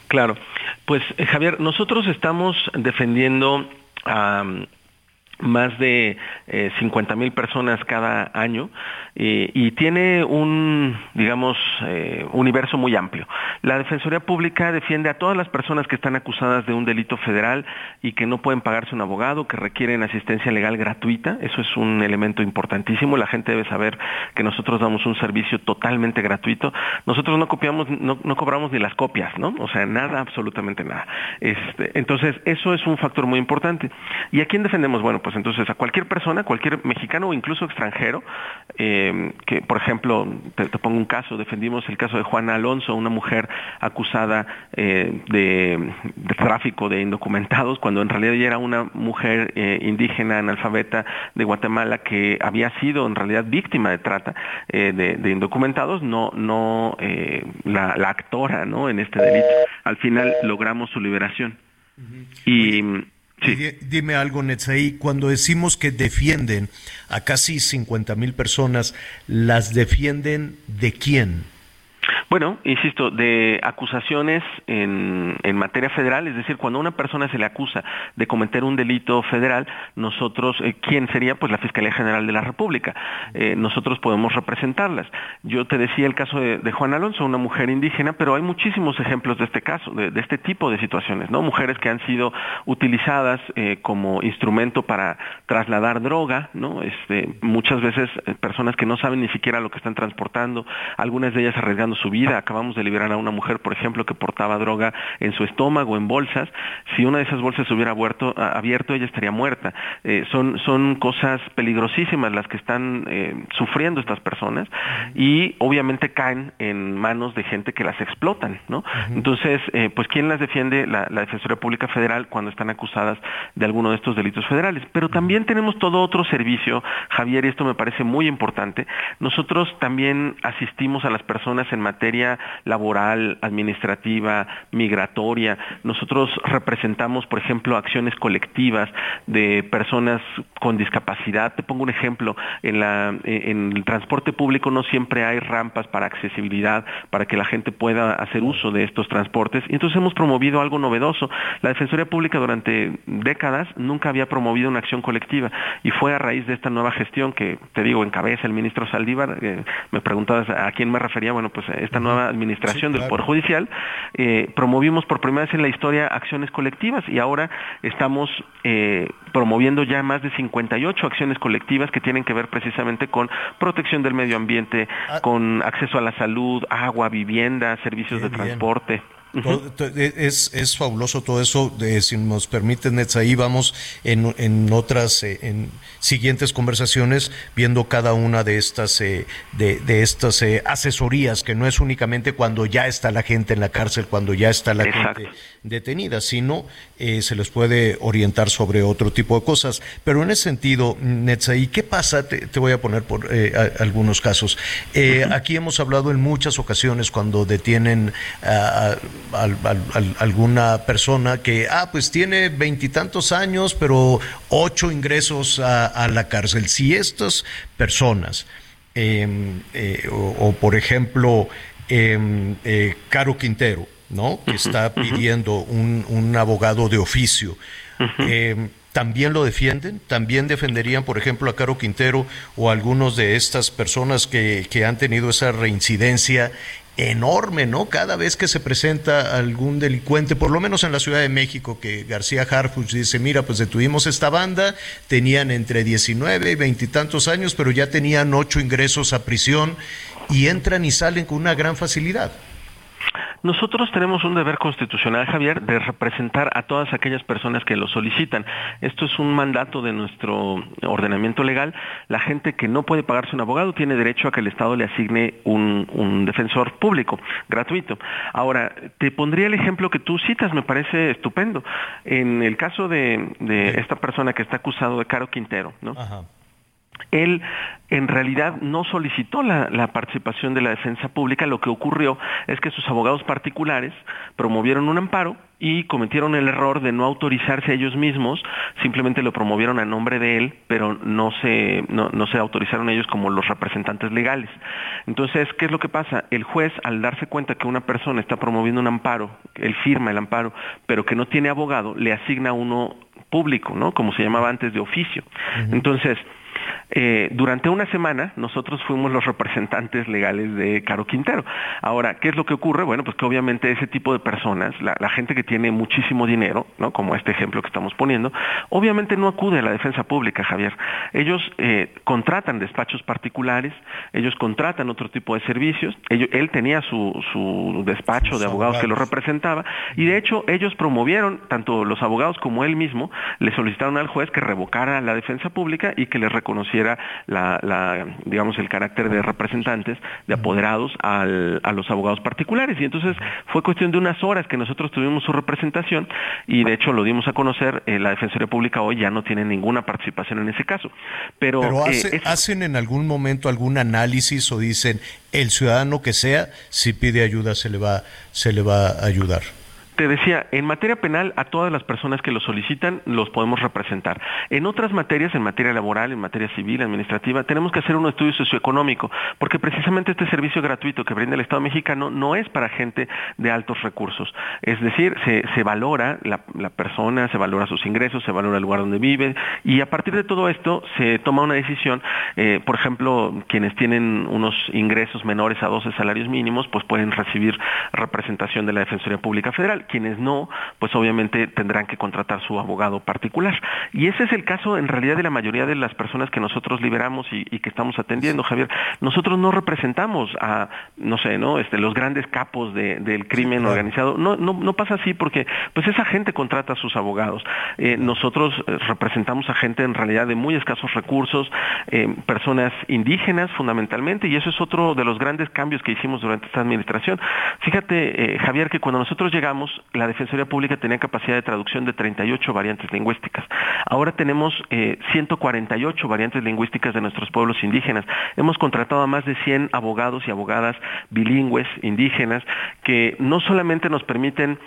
Claro, pues eh, Javier, nosotros estamos defendiendo a más de eh, 50 mil personas cada año eh, y tiene un, digamos, eh, universo muy amplio. La Defensoría Pública defiende a todas las personas que están acusadas de un delito federal y que no pueden pagarse un abogado, que requieren asistencia legal gratuita. Eso es un elemento importantísimo. La gente debe saber que nosotros damos un servicio totalmente gratuito. Nosotros no copiamos, no, no cobramos ni las copias, ¿no? O sea, nada, absolutamente nada. Este, entonces, eso es un factor muy importante. ¿Y a quién defendemos? Bueno, cuerpos. Entonces, a cualquier persona, cualquier mexicano o incluso extranjero, eh, que por ejemplo, te, pongo un caso, defendimos el caso de Juana Alonso, una mujer acusada eh, de, tráfico de indocumentados, cuando en realidad ella era una mujer eh, indígena, analfabeta de Guatemala, que había sido en realidad víctima de trata de, indocumentados, no, no la, actora ¿no? en este delito. Al final logramos su liberación. Y Dime algo, Netzaí, cuando decimos que defienden a casi 50 mil personas, ¿las defienden de quién? Bueno, insisto, de acusaciones en, materia federal, es decir, cuando a una persona se le acusa de cometer un delito federal, nosotros, eh, ¿quién sería? Pues la Fiscalía General de la República. Eh, nosotros podemos representarlas. Yo te decía el caso de, Juan Alonso, una mujer indígena, pero hay muchísimos ejemplos de este caso, de, este tipo de situaciones, ¿no? Mujeres que han sido utilizadas eh, como instrumento para trasladar droga, ¿no? Este, muchas veces personas que no saben ni siquiera lo que están transportando, algunas de ellas arriesgando su vida Acabamos de liberar a una mujer, por ejemplo, que portaba droga en su estómago, en bolsas. Si una de esas bolsas se hubiera abierto, ella estaría muerta. Eh, son, son cosas peligrosísimas las que están eh, sufriendo estas personas y obviamente caen en manos de gente que las explotan, ¿no? Entonces, eh, pues ¿quién las defiende? La, la Defensoría Pública Federal cuando están acusadas de alguno de estos delitos federales. Pero también tenemos todo otro servicio, Javier, y esto me parece muy importante. Nosotros también asistimos a las personas en materia laboral, administrativa, migratoria. Nosotros representamos, por ejemplo, acciones colectivas de personas con discapacidad. Te pongo un ejemplo, en, la, en el transporte público no siempre hay rampas para accesibilidad, para que la gente pueda hacer uso de estos transportes. Y entonces hemos promovido algo novedoso. La Defensoría Pública durante décadas nunca había promovido una acción colectiva y fue a raíz de esta nueva gestión que, te digo, encabeza el ministro Saldívar. Eh, me preguntabas a quién me refería. Bueno, pues esta nueva administración del Poder Judicial, eh, promovimos por primera vez en la historia acciones colectivas y ahora estamos eh, promoviendo ya más de 58 acciones colectivas que tienen que ver precisamente con protección del medio ambiente, ah. con acceso a la salud, agua, vivienda, servicios de transporte. Es, es, fabuloso todo eso. si nos permiten, ahí vamos en, en otras, eh, en siguientes conversaciones, viendo cada una de estas, eh, de, de, estas eh, asesorías, que no es únicamente cuando ya está la gente en la cárcel, cuando ya está la gente detenida, sino se les puede orientar sobre otro tipo de cosas. Pero en ese sentido, Netzaí, ¿qué pasa? Te, voy a poner por algunos casos. Aquí hemos hablado en muchas ocasiones cuando detienen a alguna persona que, ah, pues tiene veintitantos años, pero ocho ingresos a, la cárcel. Si estas personas, em, eh, o, por ejemplo, em, eh, Caro Quintero, ¿no? Que está pidiendo un, abogado de oficio. Em, ¿También lo defienden? ¿También defenderían, por ejemplo, a Caro Quintero o a algunos de estas personas que, que han tenido esa reincidencia enorme, ¿no? Cada vez que se presenta algún delincuente, por lo menos en la Ciudad de México, que García Harfuch dice, mira, pues detuvimos esta banda, tenían entre 19 y veintitantos años, pero ya tenían ocho ingresos a prisión y entran y salen con una gran facilidad. Nosotros tenemos un deber constitucional, Javier, de representar a todas aquellas personas que lo solicitan. Esto es un mandato de nuestro ordenamiento legal. La gente que no puede pagarse un abogado tiene derecho a que el Estado le asigne un, defensor público, gratuito. Ahora, te pondría el ejemplo que tú citas, me parece estupendo. En el caso de, esta persona que está acusado de Caro Quintero, ¿no? Él en realidad no solicitó la, participación de la defensa pública, lo que ocurrió es que sus abogados particulares promovieron un amparo y cometieron el error de no autorizarse a ellos mismos, simplemente lo promovieron a nombre de él, pero no se, no, no se autorizaron ellos como los representantes legales. Entonces, ¿qué es lo que pasa? El juez, al darse cuenta que una persona está promoviendo un amparo, él firma el amparo, pero que no tiene abogado, le asigna uno público, ¿no? Como se llamaba antes de oficio. Entonces, Eh, durante una semana nosotros fuimos los representantes legales de Caro Quintero. Ahora, ¿qué es lo que ocurre? Bueno, pues que obviamente ese tipo de personas, la, gente que tiene muchísimo dinero, ¿no? como este ejemplo que estamos poniendo, obviamente no acude a la defensa pública, Javier. Ellos eh, contratan despachos particulares, ellos contratan otro tipo de servicios, él tenía su, su despacho de abogados que lo representaba y de hecho ellos promovieron, tanto los abogados como él mismo, le solicitaron al juez que revocara la defensa pública y que le reconociera la, digamos, el carácter de representantes, de apoderados a los abogados particulares. Y entonces fue cuestión de unas horas que nosotros tuvimos su representación y de hecho lo dimos a conocer, eh, la Defensoría Pública hoy ya no tiene ninguna participación en ese caso. Pero, eh, hacen en algún momento algún análisis o dicen el ciudadano que sea, si pide ayuda se le va, se le va a ayudar te decía, en materia penal a todas las personas que lo solicitan los podemos representar. En otras materias, en materia laboral, en materia civil, administrativa, tenemos que hacer un estudio socioeconómico, porque precisamente este servicio gratuito que brinda el Estado mexicano no es para gente de altos recursos. Es decir, se, valora la, persona, se valora sus ingresos, se valora el lugar donde vive y a partir de todo esto se toma una decisión. Eh, por ejemplo, quienes tienen unos ingresos menores a 12 salarios mínimos, pues pueden recibir representación de la Defensoría Pública Federal quienes no, pues obviamente tendrán que contratar su abogado particular. Y ese es el caso en realidad de la mayoría de las personas que nosotros liberamos y, que estamos atendiendo, Javier. Nosotros no representamos a, no sé, ¿no? Este, los grandes capos del crimen organizado. No, no, no pasa así porque pues esa gente contrata a sus abogados. Eh, nosotros eh, representamos a gente en realidad de muy escasos recursos, eh, personas indígenas fundamentalmente, y eso es otro de los grandes cambios que hicimos durante esta administración. Fíjate, Javier, que cuando nosotros llegamos, la Defensoría Pública tenía capacidad de traducción de 38 variantes lingüísticas. Ahora tenemos 148 eh, variantes lingüísticas de nuestros pueblos indígenas. Hemos contratado a más de 100 abogados y abogadas bilingües indígenas que no solamente nos permiten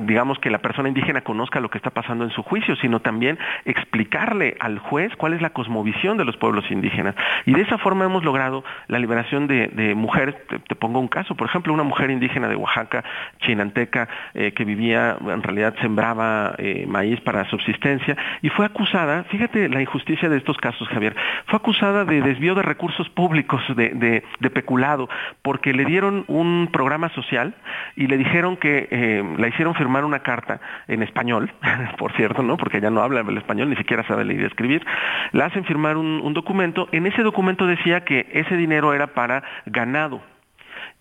digamos, que la persona indígena conozca lo que está pasando en su juicio, sino también explicarle al juez cuál es la cosmovisión de los pueblos indígenas. Y de esa forma hemos logrado la liberación de, mujeres, te, pongo un caso, por ejemplo, una mujer indígena de Oaxaca, chinanteca, eh, que vivía, en realidad sembraba eh, maíz para subsistencia, y fue acusada, fíjate la injusticia de estos casos, Javier, fue acusada de desvío de recursos públicos, de, peculado, porque le dieron un programa social y le dijeron que la hicieron firmar una carta en español, por cierto, ¿no? Porque ella no habla el español, ni siquiera sabe leer y escribir. La hacen firmar un, un documento. En ese documento decía que ese dinero era para ganado.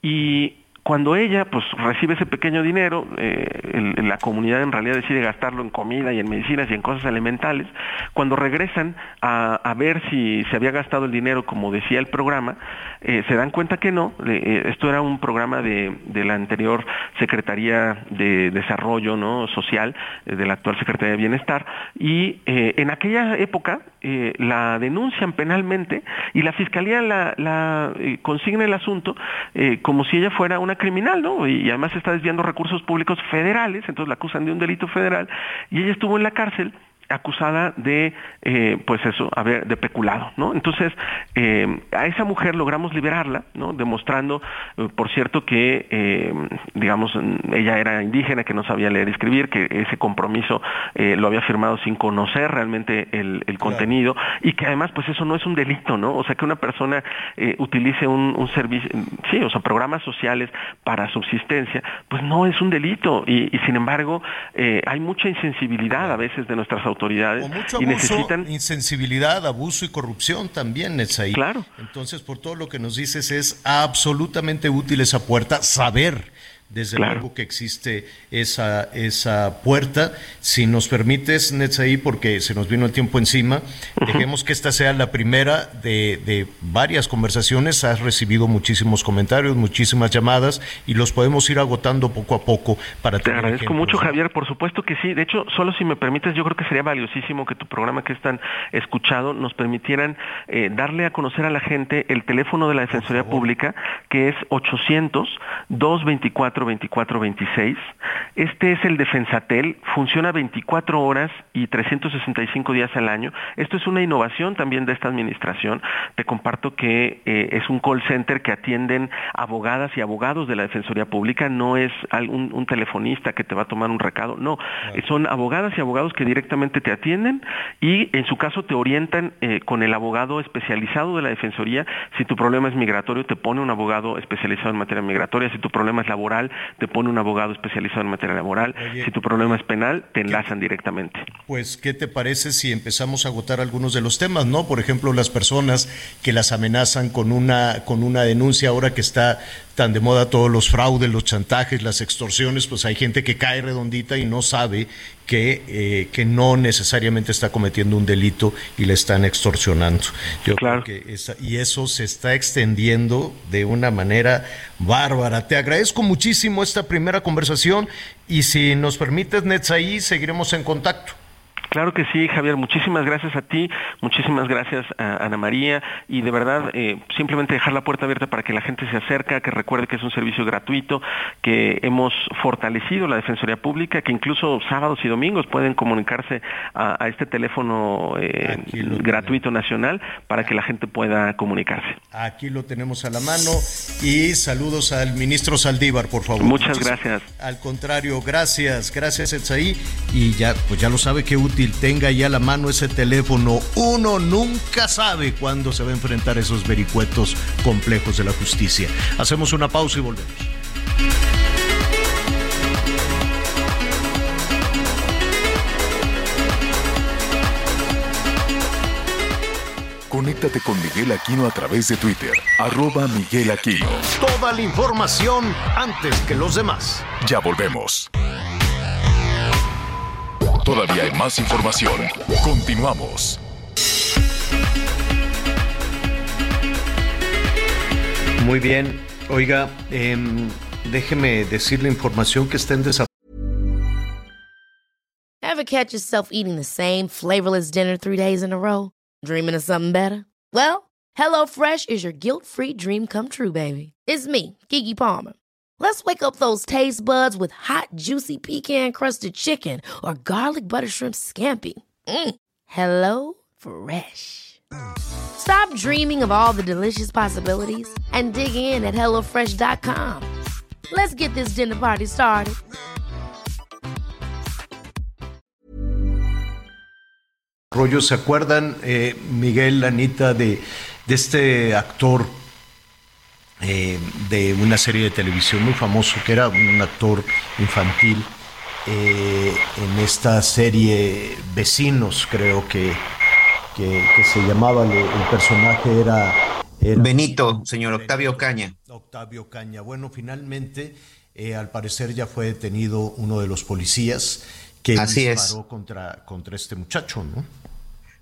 Y cuando ella pues recibe ese pequeño dinero, eh, la comunidad en realidad decide gastarlo en comida y en medicinas y en cosas elementales, cuando regresan a, ver si se había gastado el dinero como decía el programa, eh, se dan cuenta que no, eh, esto era un programa de, la anterior Secretaría de Desarrollo ¿no? Social, de la actual Secretaría de Bienestar, y en aquella época la denuncian penalmente y la Fiscalía la, la consigna el asunto como si ella fuera una criminal, ¿no? Y, además está desviando recursos públicos federales, entonces la acusan de un delito federal y ella estuvo en la cárcel acusada de, eh, pues eso, haber de peculado, ¿no? Entonces, eh, a esa mujer logramos liberarla, ¿no? Demostrando, eh, por cierto, que, digamos, ella era indígena, que no sabía leer y escribir, que ese compromiso lo había firmado sin conocer realmente el, contenido y que además, pues eso no es un delito, ¿no? O sea, que una persona utilice un, servicio, sí, o sea, programas sociales para subsistencia, pues no es un delito y, y sin embargo, hay mucha insensibilidad a veces de nuestras autoridades autoridades y necesitan insensibilidad, abuso y corrupción también, ahí. Claro. Entonces, por todo lo que nos dices es absolutamente útil esa puerta saber desde luego que existe esa, esa puerta. Si nos permites, Netzaí, porque se nos vino el tiempo encima, dejemos que esta sea la primera de, varias conversaciones. Has recibido muchísimos comentarios, muchísimas llamadas y los podemos ir agotando poco a poco para Te agradezco mucho, Javier. Por supuesto que sí. De hecho, solo si me permites, yo creo que sería valiosísimo que tu programa que es tan escuchado nos permitieran eh, darle a conocer a la gente el teléfono de la Defensoría Pública, que es 800 224 2426. Este es el Defensatel, funciona 24 horas y 365 días al año. Esto es una innovación también de esta administración. Te comparto que eh, es un call center que atienden abogadas y abogados de la Defensoría Pública, no es un, un telefonista que te va a tomar un recado, no, son abogadas y abogados que directamente te atienden y en su caso te orientan eh, con el abogado especializado de la Defensoría. Si tu problema es migratorio, te pone un abogado especializado en materia migratoria. Si tu problema es laboral, te pone un abogado especializado en materia laboral. si tu problema es penal, te enlazan directamente. Pues, ¿qué te parece si empezamos a agotar algunos de los temas, no? Por ejemplo, las personas que las amenazan con una, con una denuncia ahora que está tan de moda todos los fraudes, los chantajes, las extorsiones, pues hay gente que cae redondita y no sabe que, eh, que no necesariamente está cometiendo un delito y le están extorsionando. Yo creo que y eso se está extendiendo de una manera bárbara. Te agradezco muchísimo esta primera conversación y si nos permites, Netzaí, seguiremos en contacto. Claro que sí, Javier. Muchísimas gracias a ti, muchísimas gracias a Ana María y de verdad eh, simplemente dejar la puerta abierta para que la gente se acerque, que recuerde que es un servicio gratuito, que hemos fortalecido la Defensoría Pública, que incluso sábados y domingos pueden comunicarse a, este teléfono eh, gratuito nacional para que la gente pueda comunicarse. Aquí lo tenemos a la mano y saludos al ministro Saldívar, por favor. Muchas gracias. Al contrario, gracias, gracias Etsaí y ya pues ya lo sabe que útil tenga ya la mano ese teléfono. Uno nunca sabe cuándo se va a enfrentar esos vericuetos complejos de la justicia. Hacemos una pausa y volvemos. Conéctate con Miguel Aquino a través de Twitter, arroba Miguel Aquino. Toda la información antes que los demás. Ya volvemos. Todavía hay más información. Continuamos. Muy bien. Oiga, eh, déjeme decir la información que está en desarrollo. Ever catch yourself eating the same flavorless dinner three days in a row? Dreaming of something better? Well, HelloFresh is your guilt-free dream come true, baby. It's me, Kiki Palmer. Let's wake up those taste buds with hot, juicy pecan crusted chicken or garlic butter shrimp scampi. Mm. Hello Fresh. Stop dreaming of all the delicious possibilities and dig in at HelloFresh.com. Let's get this dinner party started. Rollo, ¿se acuerdan, eh, Miguel, Anita, de, de este actor? Eh, de una serie de televisión muy famoso que era un actor infantil eh, en esta serie Vecinos, creo que, que, se llamaba, el, personaje era, Benito, señor Octavio Caña. Octavio Caña. Bueno, finalmente, eh, al parecer ya fue detenido uno de los policías que disparó Contra, contra este muchacho, ¿no?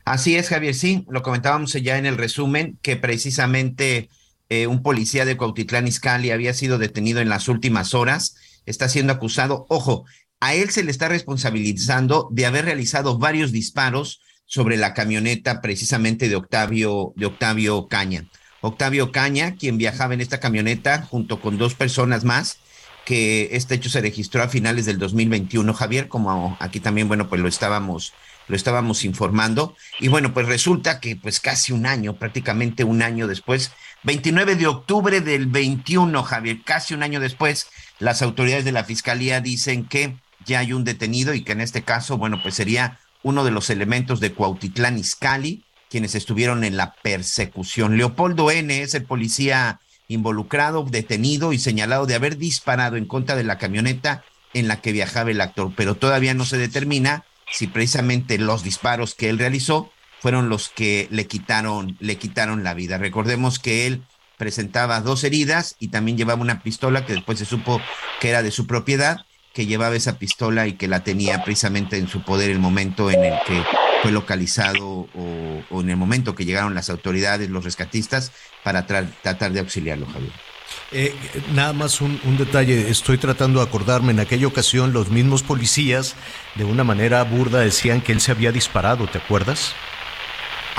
Así es, Javier, sí, lo comentábamos ya en el resumen, que precisamente eh, un policía de Cuautitlán Izcalli había sido detenido en las últimas horas, está siendo acusado, ojo, a él se le está responsabilizando de haber realizado varios disparos sobre la camioneta precisamente de Octavio, de Octavio Caña. Octavio Caña, quien viajaba en esta camioneta junto con dos personas más, que este hecho se registró a finales del 2021, Javier, como aquí también, bueno, pues lo estábamos lo estábamos informando. Y bueno, pues resulta que pues casi un año, prácticamente un año después, 29 de octubre del 21, Javier, casi un año después, las autoridades de la Fiscalía dicen que ya hay un detenido y que en este caso, bueno, pues sería uno de los elementos de Cuautitlán Izcalli, quienes estuvieron en la persecución. Leopoldo N. es el policía involucrado, detenido y señalado de haber disparado en contra de la camioneta en la que viajaba el actor, pero todavía no se determina si precisamente los disparos que él realizó fueron los que le quitaron, le quitaron la vida. Recordemos que él presentaba dos heridas y también llevaba una pistola que después se supo que era de su propiedad, que llevaba esa pistola y que la tenía precisamente en su poder el momento en el que fue localizado o, en el momento que llegaron las autoridades, los rescatistas, para tratar de auxiliarlo, Javier. Eh, nada más un, detalle, estoy tratando de acordarme, en aquella ocasión los mismos policías de una manera burda decían que él se había disparado, ¿te acuerdas?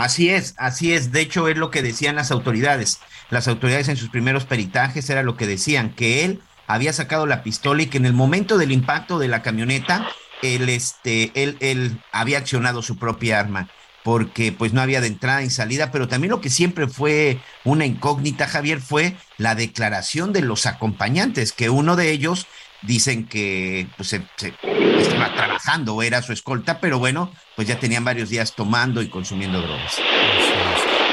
Así es, así es, de hecho es lo que decían las autoridades. Las autoridades en sus primeros peritajes era lo que decían, que él había sacado la pistola y que en el momento del impacto de la camioneta, él, este, él, él había accionado su propia arma porque pues no había de entrada y salida, pero también lo que siempre fue una incógnita, Javier, fue la declaración de los acompañantes, que uno de ellos dicen que pues, se, estaba trabajando, era su escolta, pero bueno, pues ya tenían varios días tomando y consumiendo drogas.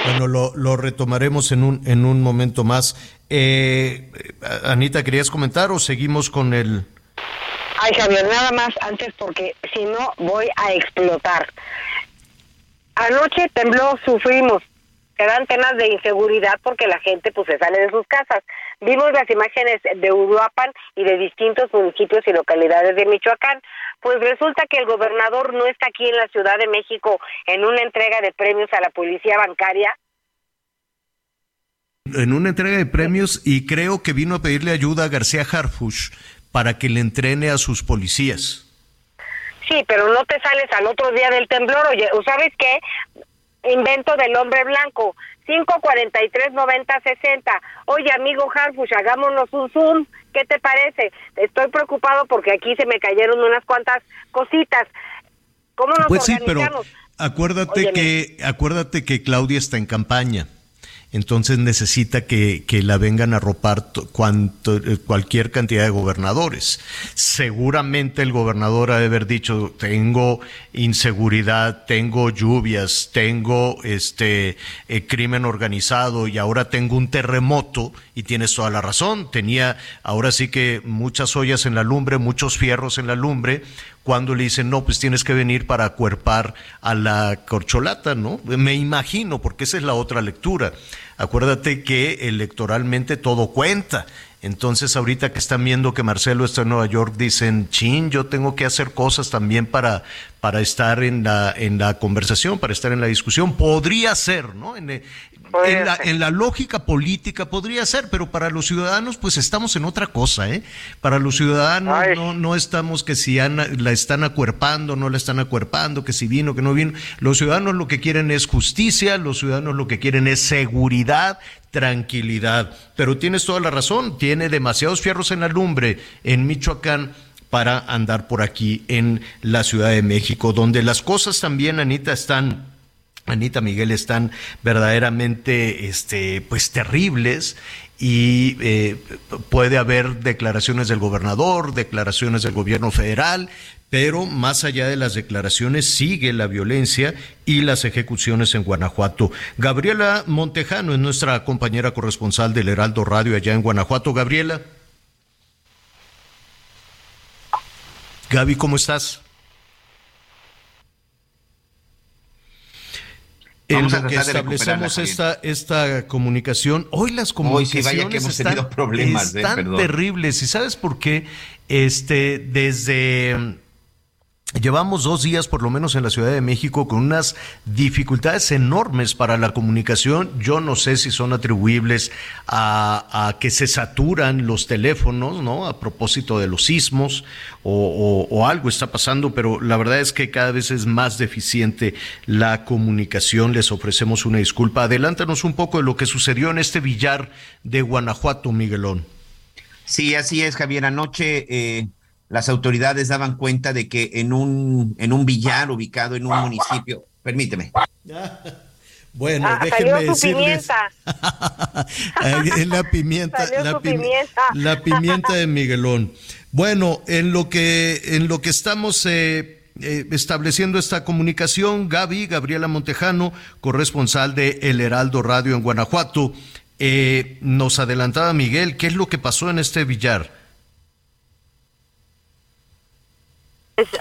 Bueno, lo, retomaremos en un, en un momento más. Eh, Anita, ¿querías comentar o seguimos con el... Ay, Javier, nada más antes porque si no voy a explotar. Anoche tembló, sufrimos. Quedan temas de inseguridad porque la gente pues se sale de sus casas. Vimos las imágenes de Uruapan y de distintos municipios y localidades de Michoacán. Pues resulta que el gobernador no está aquí en la Ciudad de México en una entrega de premios a la policía bancaria. En una entrega de premios y creo que vino a pedirle ayuda a García Harfush para que le entrene a sus policías. Sí, pero no te sales al otro día del temblor. Oye, ¿sabes qué? Invento del hombre blanco. 543 90 60. Oye, amigo Harfush, hagámonos un Zoom. ¿Qué te parece? Estoy preocupado porque aquí se me cayeron unas cuantas cositas. ¿Cómo nos pues sí, pero acuérdate que acuérdate que Claudia está en campaña entonces necesita que, la vengan a ropar cuanto, eh, cualquier cantidad de gobernadores. Seguramente el gobernador ha de haber dicho, tengo inseguridad, tengo lluvias, tengo este eh, crimen organizado y ahora tengo un terremoto y tienes toda la razón. Tenía ahora sí que muchas ollas en la lumbre, muchos fierros en la lumbre, cuando le dicen, no, pues tienes que venir para acuerpar a la corcholata, ¿no? Me imagino, porque esa es la otra lectura. Acuérdate que electoralmente todo cuenta. Entonces, ahorita que están viendo que Marcelo está en Nueva York, dicen, chin, yo tengo que hacer cosas también para, para estar en la, en la conversación, para estar en la discusión. Podría ser, ¿no? En, en la, lógica política podría ser, pero para los ciudadanos pues estamos en otra cosa, ¿eh? Para los ciudadanos no, no estamos que si la están acuerpando, no la están acuerpando, que si vino, que no vino. Los ciudadanos lo que quieren es justicia, los ciudadanos lo que quieren es seguridad, tranquilidad. Pero tienes toda la razón, tiene demasiados fierros en la lumbre en Michoacán para andar por aquí en la Ciudad de México, donde las cosas también, Anita, están Anita Miguel están verdaderamente este, pues terribles y eh, puede haber declaraciones del gobernador, declaraciones del gobierno federal, pero más allá de las declaraciones sigue la violencia y las ejecuciones en Guanajuato. Gabriela Montejano es nuestra compañera corresponsal del Heraldo Radio allá en Guanajuato. Gabriela. Gaby, ¿cómo estás? En lo que establecemos esta, esta comunicación, hoy las comunicaciones están, problemas, eh, están terribles. ¿Y sabes por qué? Este, desde Llevamos dos días, por lo menos en la Ciudad de México, con unas dificultades enormes para la comunicación. Yo no sé si son atribuibles a, que se saturan los teléfonos, ¿no? A propósito de los sismos o, algo está pasando, pero la verdad es que cada vez es más deficiente la comunicación. Les ofrecemos una disculpa. Adelántanos un poco de lo que sucedió en este billar de Guanajuato, Miguelón. Sí, así es, Javier. Anoche. Eh las autoridades daban cuenta de que en un, en un billar ubicado en un municipio, permíteme. Bueno, ah, déjenme decirles. es la pimienta, la, pimienta. la pimienta de Miguelón. Bueno, en lo que, en lo que estamos eh, eh, estableciendo esta comunicación, Gaby, Gabriela Montejano, corresponsal de El Heraldo Radio en Guanajuato, eh, nos adelantaba Miguel, ¿qué es lo que pasó en este billar?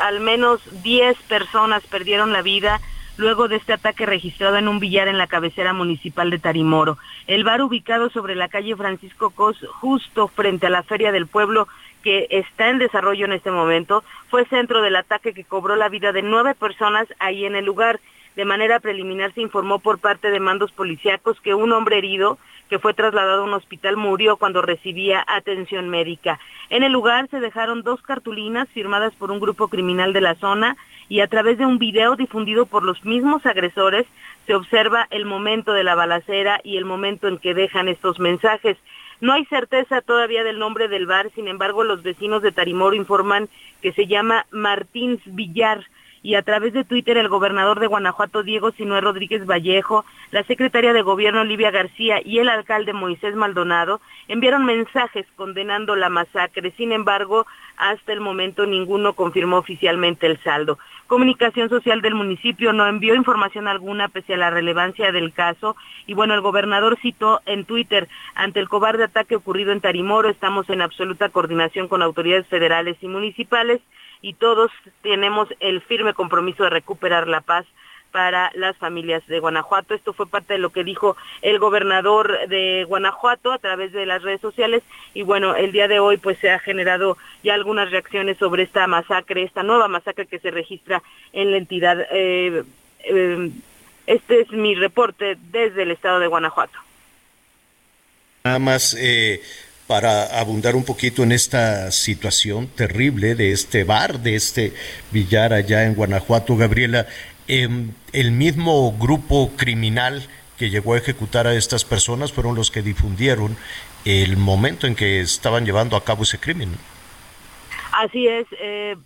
Al menos 10 personas perdieron la vida luego de este ataque registrado en un billar en la cabecera municipal de Tarimoro. El bar ubicado sobre la calle Francisco Cos, justo frente a la Feria del Pueblo, que está en desarrollo en este momento, fue centro del ataque que cobró la vida de nueve personas ahí en el lugar. De manera preliminar se informó por parte de mandos policíacos que un hombre herido que fue trasladado a un hospital murió cuando recibía atención médica. En el lugar se dejaron dos cartulinas firmadas por un grupo criminal de la zona y a través de un video difundido por los mismos agresores se observa el momento de la balacera y el momento en que dejan estos mensajes. No hay certeza todavía del nombre del bar, sin embargo los vecinos de Tarimoro informan que se llama Martins Villar y a través de Twitter el gobernador de Guanajuato Diego Sinué Rodríguez Vallejo, la secretaria de gobierno Olivia García y el alcalde Moisés Maldonado enviaron mensajes condenando la masacre. Sin embargo, hasta el momento ninguno confirmó oficialmente el saldo. Comunicación Social del municipio no envió información alguna pese a la relevancia del caso y bueno, el gobernador citó en Twitter, ante el cobarde ataque ocurrido en Tarimoro, estamos en absoluta coordinación con autoridades federales y municipales y todos tenemos el firme compromiso de recuperar la paz para las familias de Guanajuato. Esto fue parte de lo que dijo el gobernador de Guanajuato a través de las redes sociales y bueno, el día de hoy pues se ha generado ya algunas reacciones sobre esta masacre, esta nueva masacre que se registra en la entidad. Eh, eh, este es mi reporte desde el estado de Guanajuato. Nada más eh, para abundar un poquito en esta situación terrible de este bar, de este billar allá en Guanajuato, Gabriela, em, el mismo grupo criminal que llegó a ejecutar a estas personas fueron los que difundieron el momento en que estaban llevando a cabo ese crimen. Así es, eh,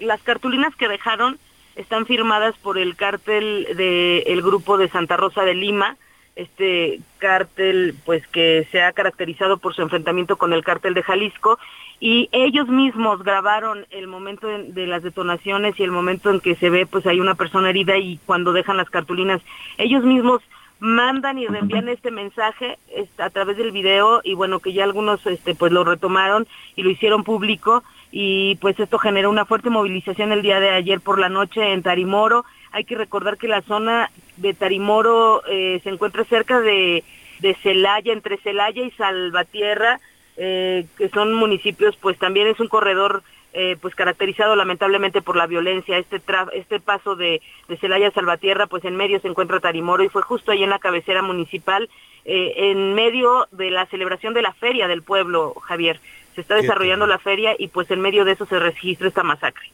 las cartulinas que dejaron están firmadas por el cártel del grupo de Santa Rosa de Lima, este cártel pues que se ha caracterizado por su enfrentamiento con el cártel de Jalisco y ellos mismos grabaron el momento de, las detonaciones y el momento en que se ve pues hay una persona herida y cuando dejan las cartulinas ellos mismos mandan y reenvían este mensaje a través del video y bueno que ya algunos este pues lo retomaron y lo hicieron público y pues esto generó una fuerte movilización el día de ayer por la noche en Tarimoro. Hay que recordar que la zona de Tarimoro eh, se encuentra cerca de, de Celaya, entre Celaya y Salvatierra, eh, que son municipios, pues también es un corredor eh, pues caracterizado lamentablemente por la violencia. Este este paso de, de Celaya a Salvatierra, pues en medio se encuentra Tarimoro y fue justo ahí en la cabecera municipal, en medio de la celebración de la feria del pueblo, Javier. Se está desarrollando la feria y pues en medio de eso se registra esta masacre.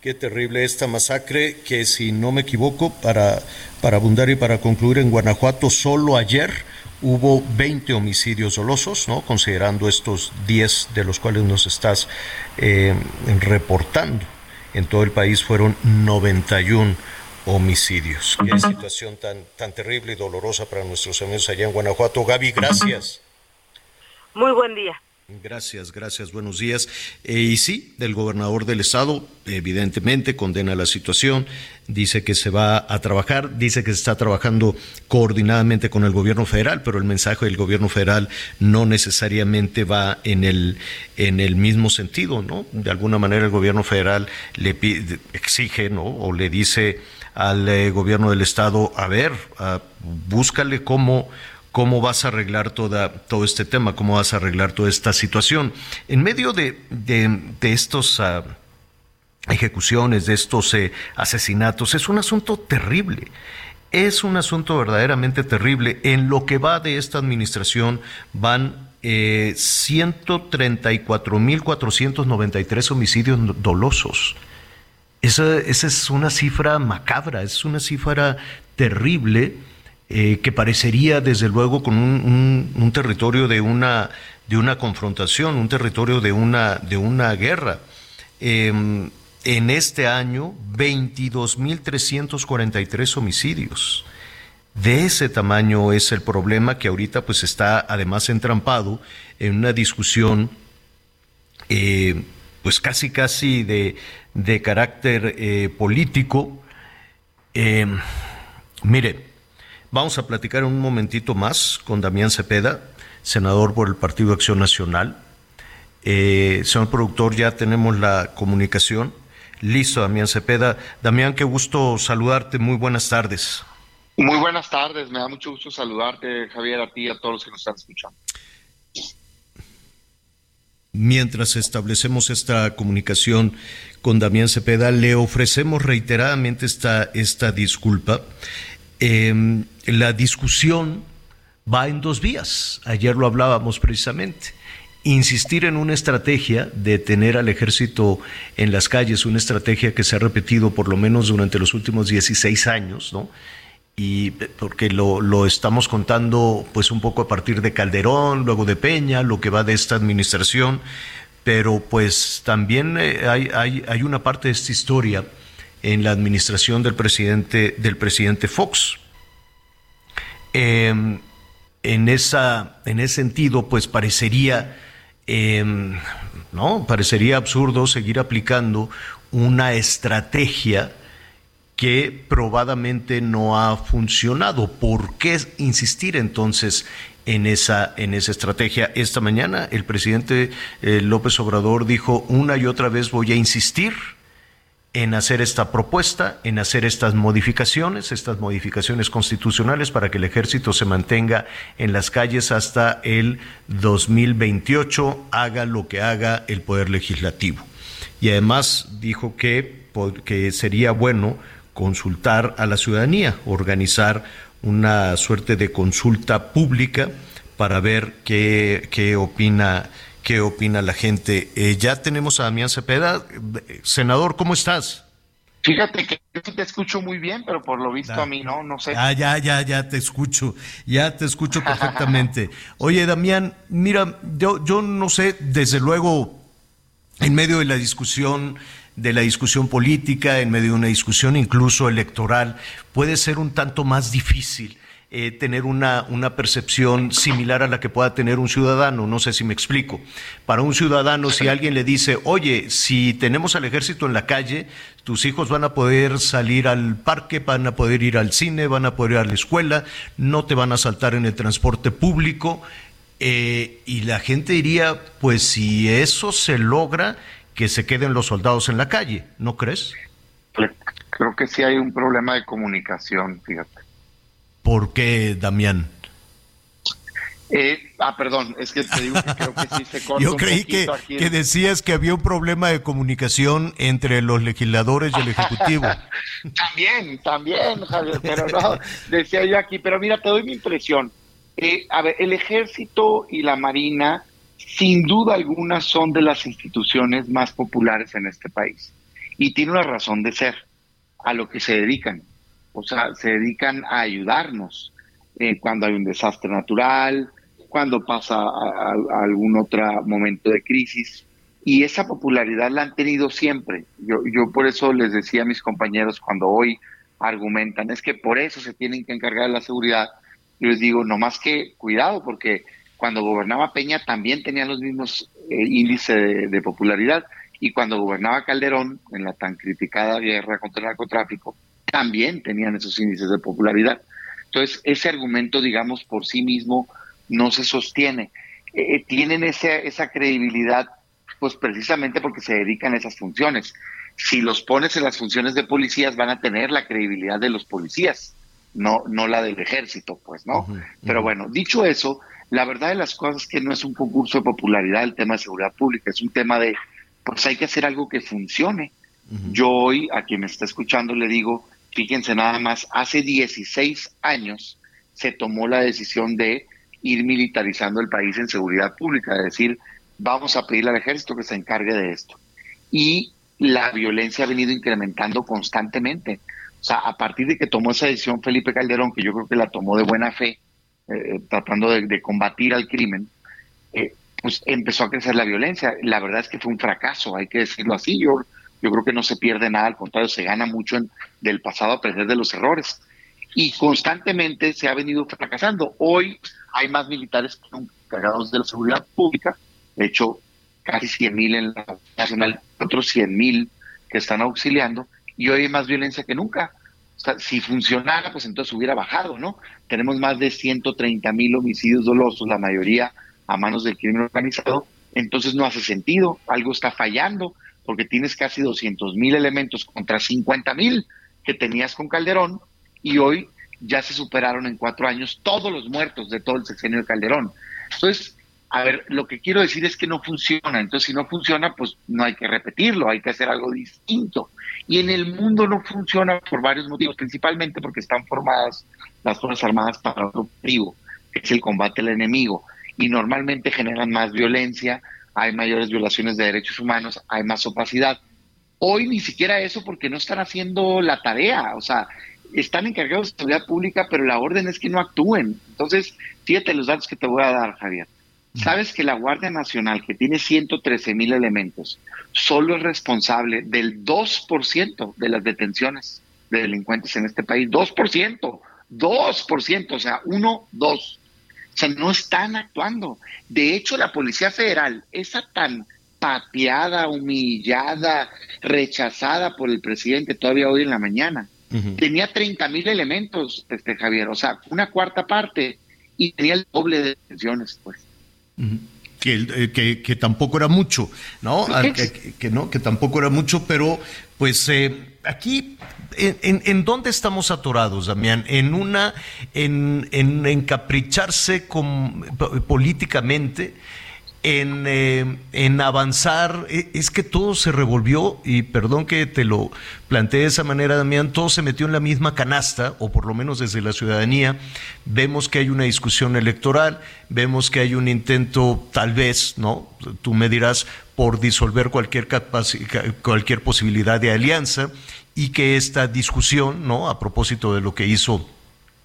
Qué terrible esta masacre que si no me equivoco, para, para abundar y para concluir en Guanajuato, solo ayer hubo 20 homicidios dolosos, ¿no? considerando estos 10 de los cuales nos estás eh, reportando. En todo el país fueron 91 homicidios. Qué situación tan, tan terrible y dolorosa para nuestros amigos allá en Guanajuato. Gaby, gracias. Muy buen día. Gracias, gracias, buenos días. Eh, y sí, el gobernador del estado evidentemente condena la situación, dice que se va a trabajar, dice que se está trabajando coordinadamente con el gobierno federal, pero el mensaje del gobierno federal no necesariamente va en el, en el mismo sentido, ¿no? De alguna manera el gobierno federal le pide, exige, ¿no? O le dice al eh, gobierno del estado, a ver, búscale cómo cómo vas a arreglar toda, todo este tema, cómo vas a arreglar toda esta situación. En medio de, de, estos ah, ejecuciones, de estos eh, asesinatos, es un asunto terrible. Es un asunto verdaderamente terrible. En lo que va de esta administración van eh, 134.493 homicidios dolosos. Esa, esa es una cifra macabra, es una cifra terrible eh, que parecería desde luego con un, territorio de una, de una confrontación, un territorio de una, de una guerra. Em, en este año, 22.343 homicidios. De ese tamaño es el problema que ahorita pues está además entrampado en una discusión eh, pues casi casi de, de carácter eh, político. Em, mire, Vamos a platicar un momentito más con Damián Cepeda, senador por el Partido Acción Nacional. Eh, señor productor, ya tenemos la comunicación. Listo, Damián Cepeda. Damián, qué gusto saludarte. Muy buenas tardes. Muy buenas tardes. Me da mucho gusto saludarte, Javier, a ti y a todos los que nos están escuchando. Mientras establecemos esta comunicación con Damián Cepeda, le ofrecemos reiteradamente esta, esta disculpa. Eh, la discusión va en dos vías. Ayer lo hablábamos precisamente. Insistir en una estrategia de tener al ejército en las calles, una estrategia que se ha repetido por lo menos durante los últimos 16 años, ¿no? y porque lo, lo, estamos contando pues un poco a partir de Calderón, luego de Peña, lo que va de esta administración, pero pues también eh, hay, hay, hay, una parte de esta historia en la administración del presidente, del presidente Fox. Em, en, esa, en ese sentido, pues parecería, em, ¿no? parecería absurdo seguir aplicando una estrategia que probadamente no ha funcionado. ¿Por qué insistir entonces en esa, en esa estrategia? Esta mañana el presidente eh, López Obrador dijo una y otra vez voy a insistir en hacer esta propuesta, en hacer estas modificaciones, estas modificaciones constitucionales para que el ejército se mantenga en las calles hasta el 2028, haga lo que haga el Poder Legislativo. Y además dijo que, que sería bueno consultar a la ciudadanía, organizar una suerte de consulta pública para ver qué, qué opina qué opina la gente. Eh, ya tenemos a Damián Cepeda. Senador, ¿cómo estás? Fíjate que te escucho muy bien, pero por lo visto a mí no, no sé. Ah, ya, ya, ya te escucho, ya te escucho perfectamente. Oye, Damián, mira, yo, yo no sé, desde luego, en medio de la discusión de la discusión política, en medio de una discusión incluso electoral, puede ser un tanto más difícil eh, tener una, una percepción similar a la que pueda tener un ciudadano. No sé si me explico. Para un ciudadano, si alguien le dice, oye, si tenemos al ejército en la calle, tus hijos van a poder salir al parque, van a poder ir al cine, van a poder ir a la escuela, no te van a saltar en el transporte público. Eh, y la gente diría, pues si eso se logra, que se queden los soldados en la calle, ¿no crees? Creo que sí hay un problema de comunicación, fíjate. ¿Por qué, Damián? Eh, ah, perdón, es que te digo que creo que sí se corta Yo creí que, que, decías que había un problema de comunicación entre los legisladores y el Ejecutivo. también, también, Javier, pero no, decía yo aquí, pero mira, te doy mi impresión. Eh, a ver, el Ejército y la Marina sin duda alguna son de las instituciones más populares en este país. Y tiene una razón de ser, a lo que se dedican. O sea, se dedican a ayudarnos eh, cuando hay un desastre natural, cuando pasa algún otro momento de crisis. Y esa popularidad la han tenido siempre. Yo, yo por eso les decía a mis compañeros cuando hoy argumentan, es que por eso se tienen que encargar de la seguridad. Yo les digo, no más que cuidado, porque cuando gobernaba Peña también tenían los mismos eh, índices de, popularidad y cuando gobernaba Calderón en la tan criticada guerra contra el narcotráfico también tenían esos índices de popularidad. Entonces, ese argumento, digamos, por sí mismo no se sostiene. Eh, eh, tienen esa, esa credibilidad, pues precisamente porque se dedican a esas funciones. Si los pones en las funciones de policías, van a tener la credibilidad de los policías, no, no la del ejército, pues, ¿no? Pero bueno, dicho eso, la verdad de las cosas es que no es un concurso de popularidad el tema de seguridad pública, es un tema de, pues hay que hacer algo que funcione. Yo hoy, a quien me está escuchando, le digo, fíjense nada más, hace 16 años se tomó la decisión de ir militarizando el país en seguridad pública, es decir, vamos a pedirle al ejército que se encargue de esto. Y la violencia ha venido incrementando constantemente. O sea, a partir de que tomó esa decisión Felipe Calderón, que yo creo que la tomó de buena fe, eh, tratando de, combatir al crimen, eh, pues empezó a crecer la violencia. La verdad es que fue un fracaso, hay que decirlo así. Yo, yo creo que no se pierde nada, al contrario, se gana mucho en, del pasado aprender de los errores. Y constantemente se ha venido fracasando. Hoy hay más militares que nunca cargados de la seguridad pública, de hecho, casi 100 mil en la nacional, otros 100 mil que están auxiliando, y hoy hay más violencia que nunca si funcionara, pues entonces hubiera bajado, ¿no? Tenemos más de 130 mil homicidios dolosos, la mayoría a manos del crimen organizado, entonces no hace sentido, algo está fallando, porque tienes casi 200 mil elementos contra 50 mil que tenías con Calderón, y hoy ya se superaron en cuatro años todos los muertos de todo el sexenio de Calderón. Entonces, a ver, lo que quiero decir es que no funciona. Entonces, si no funciona, pues no hay que repetirlo, hay que hacer algo distinto. Y en el mundo no funciona por varios motivos, principalmente porque están formadas las Fuerzas Armadas para otro objetivo, que es el combate al enemigo. Y normalmente generan más violencia, hay mayores violaciones de derechos humanos, hay más opacidad. Hoy ni siquiera eso porque no están haciendo la tarea, o sea, están encargados de seguridad pública, pero la orden es que no actúen. Entonces, fíjate los datos que te voy a dar, Javier. ¿Sabes que la Guardia Nacional, que tiene 113 mil elementos, solo es responsable del 2% de las detenciones de delincuentes en este país? 2%, 2%, o sea, 1, 2 sea, no están actuando. De hecho, la Policía Federal, esa tan pateada, humillada, rechazada por el presidente todavía hoy en la mañana, tenía 30 mil elementos, este Javier, o sea, una cuarta parte, y tenía el doble de detenciones, pues. Que, que, que, tampoco era mucho, ¿no? Que, no, que tampoco era mucho, pero pues eh, aquí, en, dónde estamos atorados, Damián? En una, en, en encapricharse políticamente, en, eh, avanzar, e, es que todo se revolvió, y perdón que te lo planteé de esa manera, Damián, todo se metió en la misma canasta, o por lo menos desde la ciudadanía, vemos que hay una discusión electoral, vemos que hay un intento, tal vez, ¿no? Tú me dirás, por disolver cualquier, cualquier posibilidad de alianza, y que esta discusión, ¿no? A propósito de lo que hizo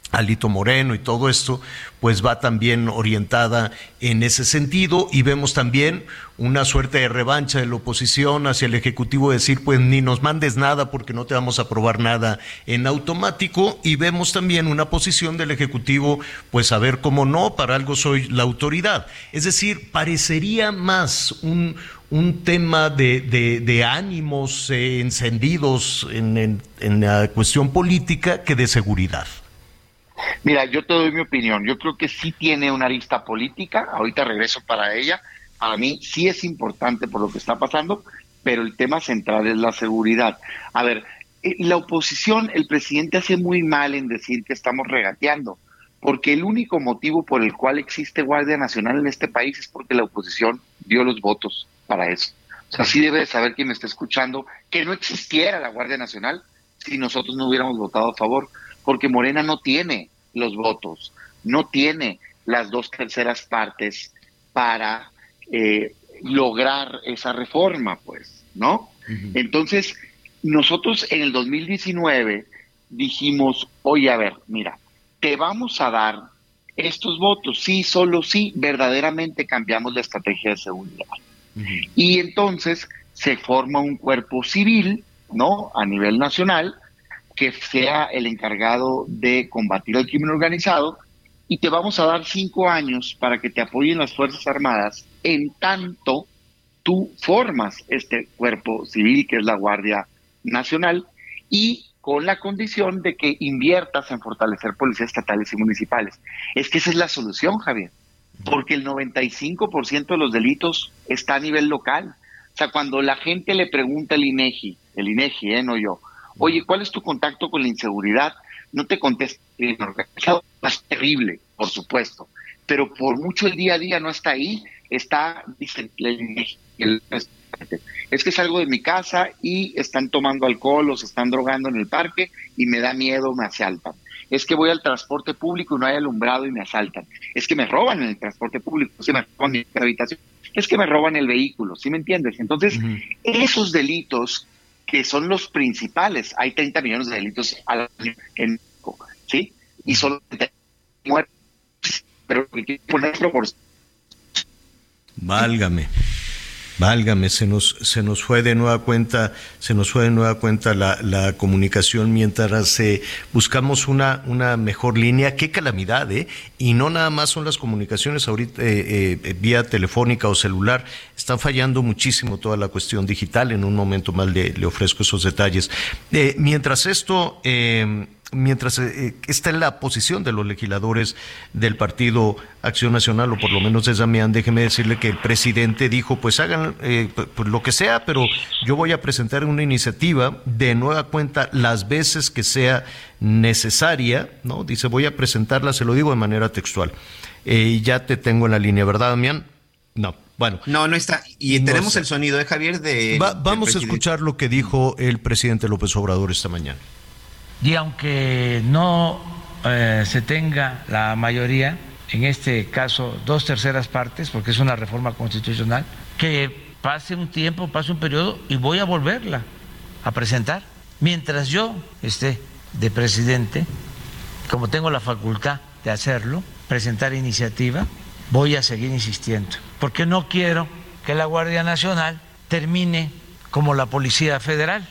Alito Moreno y todo esto, pues va también orientada en ese sentido y vemos también una suerte de revancha de la oposición hacia el Ejecutivo, decir, pues ni nos mandes nada porque no te vamos a aprobar nada en automático y vemos también una posición del Ejecutivo, pues a ver cómo no, para algo soy la autoridad. Es decir, parecería más un, un tema de, ánimos eh, encendidos en la cuestión política que de seguridad. Mira, yo te doy mi opinión. Yo creo que sí tiene una arista política. Ahorita regreso para ella. Para mí sí es importante por lo que está pasando, pero el tema central es la seguridad. A ver, eh, la oposición, el presidente hace muy mal en decir que estamos regateando, porque el único motivo por el cual existe Guardia Nacional en este país es porque la oposición dio los votos para eso. O sea, sí debe de saber quien me está escuchando que no existiera la Guardia Nacional si nosotros no hubiéramos votado a favor porque Morena no tiene los votos, no tiene las dos terceras partes para eh, lograr esa reforma, pues, ¿no? Entonces, nosotros en el 2019 dijimos, oye, a ver, mira, te vamos a dar estos votos, sí, solo sí, verdaderamente cambiamos la estrategia de seguridad. Y entonces se forma un cuerpo civil, ¿no? A nivel nacional, que sea el encargado de combatir el crimen organizado y te vamos a dar cinco años para que te apoyen las Fuerzas Armadas en tanto tú formas este cuerpo civil que es la Guardia Nacional y con la condición de que inviertas en fortalecer policías estatales y municipales. Es que esa es la solución, Javier, porque el 95% de los delitos está a nivel local. O sea, cuando la gente le pregunta al INEGI, el INEGI, ¿eh? no yo, Oye, ¿cuál es tu contacto con la inseguridad? No te contesta el organizado. Es terrible, por supuesto. Pero por mucho el día a día no está ahí. Está, dice, es que salgo de mi casa y están tomando alcohol o se están drogando en el parque y me da miedo, me asaltan. Es que voy al transporte público y no hay alumbrado y me asaltan. Es que me roban en el transporte público, es que me roban mi habitación, es que me roban el vehículo, ¿sí me entiendes? Entonces, esos delitos que son los principales. Hay 30 millones de delitos al año en México, ¿sí? Y solo muertos. Pero que poner proporción. Válgame. Válgame, se nos, se nos fue de nueva cuenta, se nos fue de nueva cuenta la, la comunicación mientras eh, buscamos una, una mejor línea. Qué calamidad, ¿eh? Y no nada más son las comunicaciones ahorita eh, eh, vía telefónica o celular, están fallando muchísimo toda la cuestión digital. En un momento más le, le ofrezco esos detalles. mientras esto mientras eh, está en la posición de los legisladores del Partido Acción Nacional, o por lo menos de Damián, déjeme decirle que el presidente dijo, pues hagan eh, pues lo que sea, pero yo voy a presentar una iniciativa de nueva cuenta las veces que sea necesaria, ¿no? Dice, voy a presentarla, se lo digo de manera textual. Eh, y ya te tengo en la línea, ¿verdad, Damián? No. Bueno. No, no está. Y tenemos el sonido de Javier de... vamos a escuchar lo que dijo el presidente López Obrador esta mañana. Y aunque no eh, se tenga la mayoría, en este caso dos terceras partes, porque es una reforma constitucional, que pase un tiempo, pase un periodo y voy a volverla a presentar mientras yo esté de presidente, como tengo la facultad de hacerlo, presentar iniciativa, voy a seguir insistiendo, porque no quiero que la Guardia Nacional termine como la Policía Federal.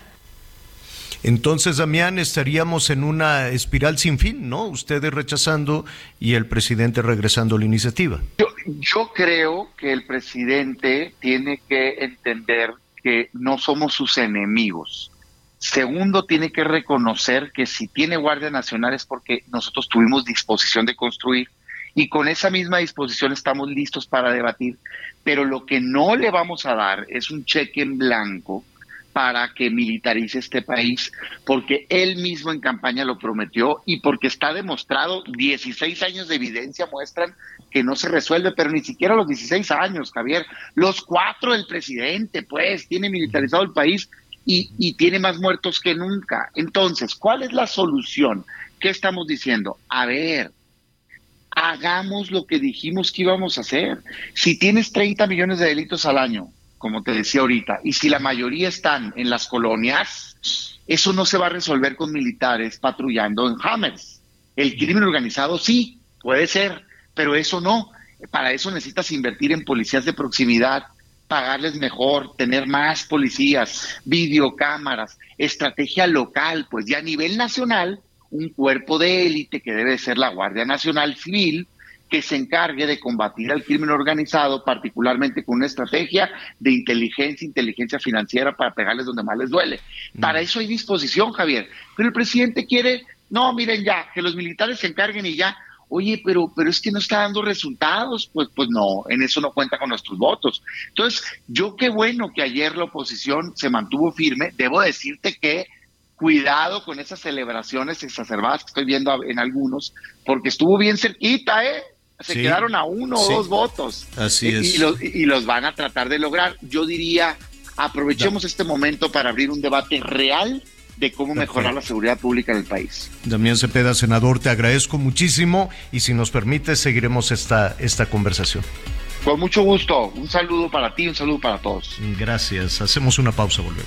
Entonces, Damián, estaríamos en una espiral sin fin, ¿no? Ustedes rechazando y el presidente regresando a la iniciativa. Yo, yo creo que el presidente tiene que entender que no somos sus enemigos. Segundo, tiene que reconocer que si tiene Guardia Nacional es porque nosotros tuvimos disposición de construir y con esa misma disposición estamos listos para debatir. Pero lo que no le vamos a dar es un cheque en blanco para que militarice este país, porque él mismo en campaña lo prometió y porque está demostrado, 16 años de evidencia muestran que no se resuelve, pero ni siquiera los 16 años, Javier, los cuatro del presidente, pues, tiene militarizado el país y, y tiene más muertos que nunca. Entonces, ¿cuál es la solución? ¿Qué estamos diciendo? A ver, hagamos lo que dijimos que íbamos a hacer. Si tienes 30 millones de delitos al año, como te decía ahorita, y si la mayoría están en las colonias, eso no se va a resolver con militares patrullando en Hammers. El crimen organizado sí, puede ser, pero eso no. Para eso necesitas invertir en policías de proximidad, pagarles mejor, tener más policías, videocámaras, estrategia local, pues ya a nivel nacional, un cuerpo de élite que debe ser la Guardia Nacional Civil, que se encargue de combatir al crimen organizado, particularmente con una estrategia de inteligencia, inteligencia financiera para pegarles donde más les duele. Para eso hay disposición, Javier. Pero el presidente quiere, no, miren ya, que los militares se encarguen y ya. Oye, pero, pero es que no está dando resultados. Pues, pues no, en eso no cuenta con nuestros votos. Entonces, yo qué bueno que ayer la oposición se mantuvo firme. Debo decirte que cuidado con esas celebraciones exacerbadas que estoy viendo en algunos, porque estuvo bien cerquita, ¿eh? Se Sí. quedaron a uno o dos votos. Así Y- es. Y, los, y los van a tratar de lograr. Yo diría, aprovechemos este momento para abrir un debate real de cómo mejorar la seguridad pública en el país. Damián Cepeda, senador, te agradezco muchísimo y si nos permite seguiremos esta, esta conversación. Con mucho gusto. Un saludo para ti, un saludo para todos. Gracias. Hacemos una pausa, volvemos.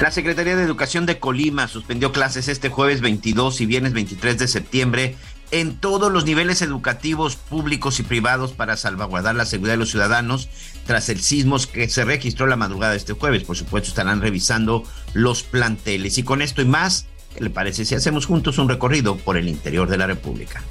La Secretaría de Educación de Colima suspendió clases este jueves 22 y viernes 23 de septiembre en todos los niveles educativos públicos y privados para salvaguardar la seguridad de los ciudadanos tras el sismo que se registró la madrugada de este jueves. Por supuesto, estarán revisando los planteles. Y con esto y más, ¿qué le parece si hacemos juntos un recorrido por el interior de la República?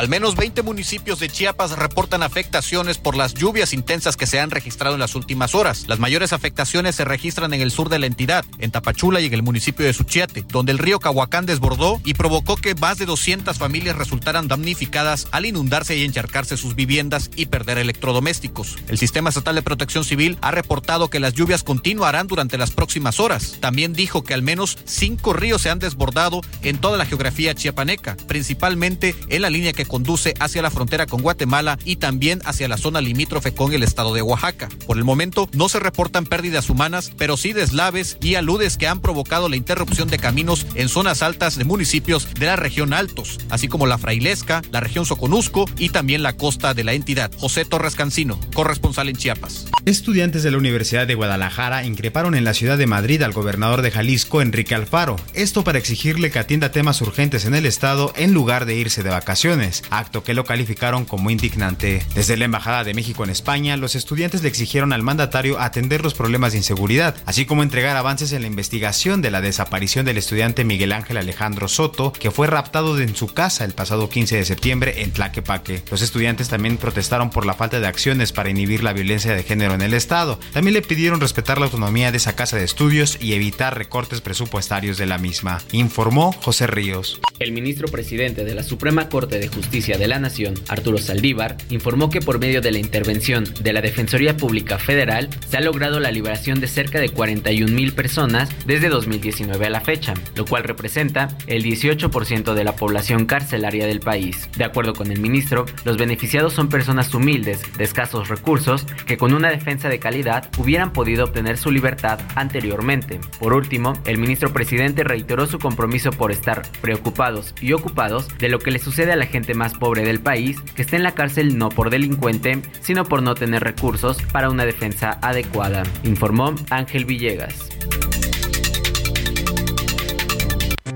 Al menos 20 municipios de Chiapas reportan afectaciones por las lluvias intensas que se han registrado en las últimas horas. Las mayores afectaciones se registran en el sur de la entidad, en Tapachula y en el municipio de Suchiate, donde el río Cahuacán desbordó y provocó que más de 200 familias resultaran damnificadas al inundarse y encharcarse sus viviendas y perder electrodomésticos. El Sistema Estatal de Protección Civil ha reportado que las lluvias continuarán durante las próximas horas. También dijo que al menos cinco ríos se han desbordado en toda la geografía chiapaneca, principalmente en la línea que conduce hacia la frontera con Guatemala y también hacia la zona limítrofe con el estado de Oaxaca. Por el momento no se reportan pérdidas humanas, pero sí deslaves y aludes que han provocado la interrupción de caminos en zonas altas de municipios de la región Altos, así como la Frailesca, la región Soconusco y también la costa de la entidad. José Torres Cancino, corresponsal en Chiapas. Estudiantes de la Universidad de Guadalajara increparon en la ciudad de Madrid al gobernador de Jalisco, Enrique Alfaro, esto para exigirle que atienda temas urgentes en el estado en lugar de irse de vacaciones, acto que lo calificaron como indignante. Desde la Embajada de México en España, los estudiantes le exigieron al mandatario atender los problemas de inseguridad, así como entregar avances en la investigación de la desaparición del estudiante Miguel Ángel Alejandro Soto, que fue raptado en su casa el pasado 15 de septiembre en Tlaquepaque. Los estudiantes también protestaron por la falta de acciones para inhibir la violencia de género en el estado. También le pidieron respetar la autonomía de esa casa de estudios y evitar recortes presupuestarios de la misma, informó José Ríos. El ministro presidente de la Suprema Corte de Justicia de la Nación, Arturo Saldívar, informó que por medio de la intervención de la Defensoría Pública Federal se ha logrado la liberación de cerca de 41 mil personas desde 2019 a la fecha, lo cual representa el 18% de la población carcelaria del país. De acuerdo con el ministro, los beneficiados son personas humildes, de escasos recursos, que con una defensa de calidad hubieran podido obtener su libertad anteriormente. Por último, el ministro presidente reiteró su compromiso por estar preocupados y ocupados de lo que le sucede a la gente más pobre del país, que está en la cárcel no por delincuente, sino por no tener recursos para una defensa adecuada, informó Ángel Villegas.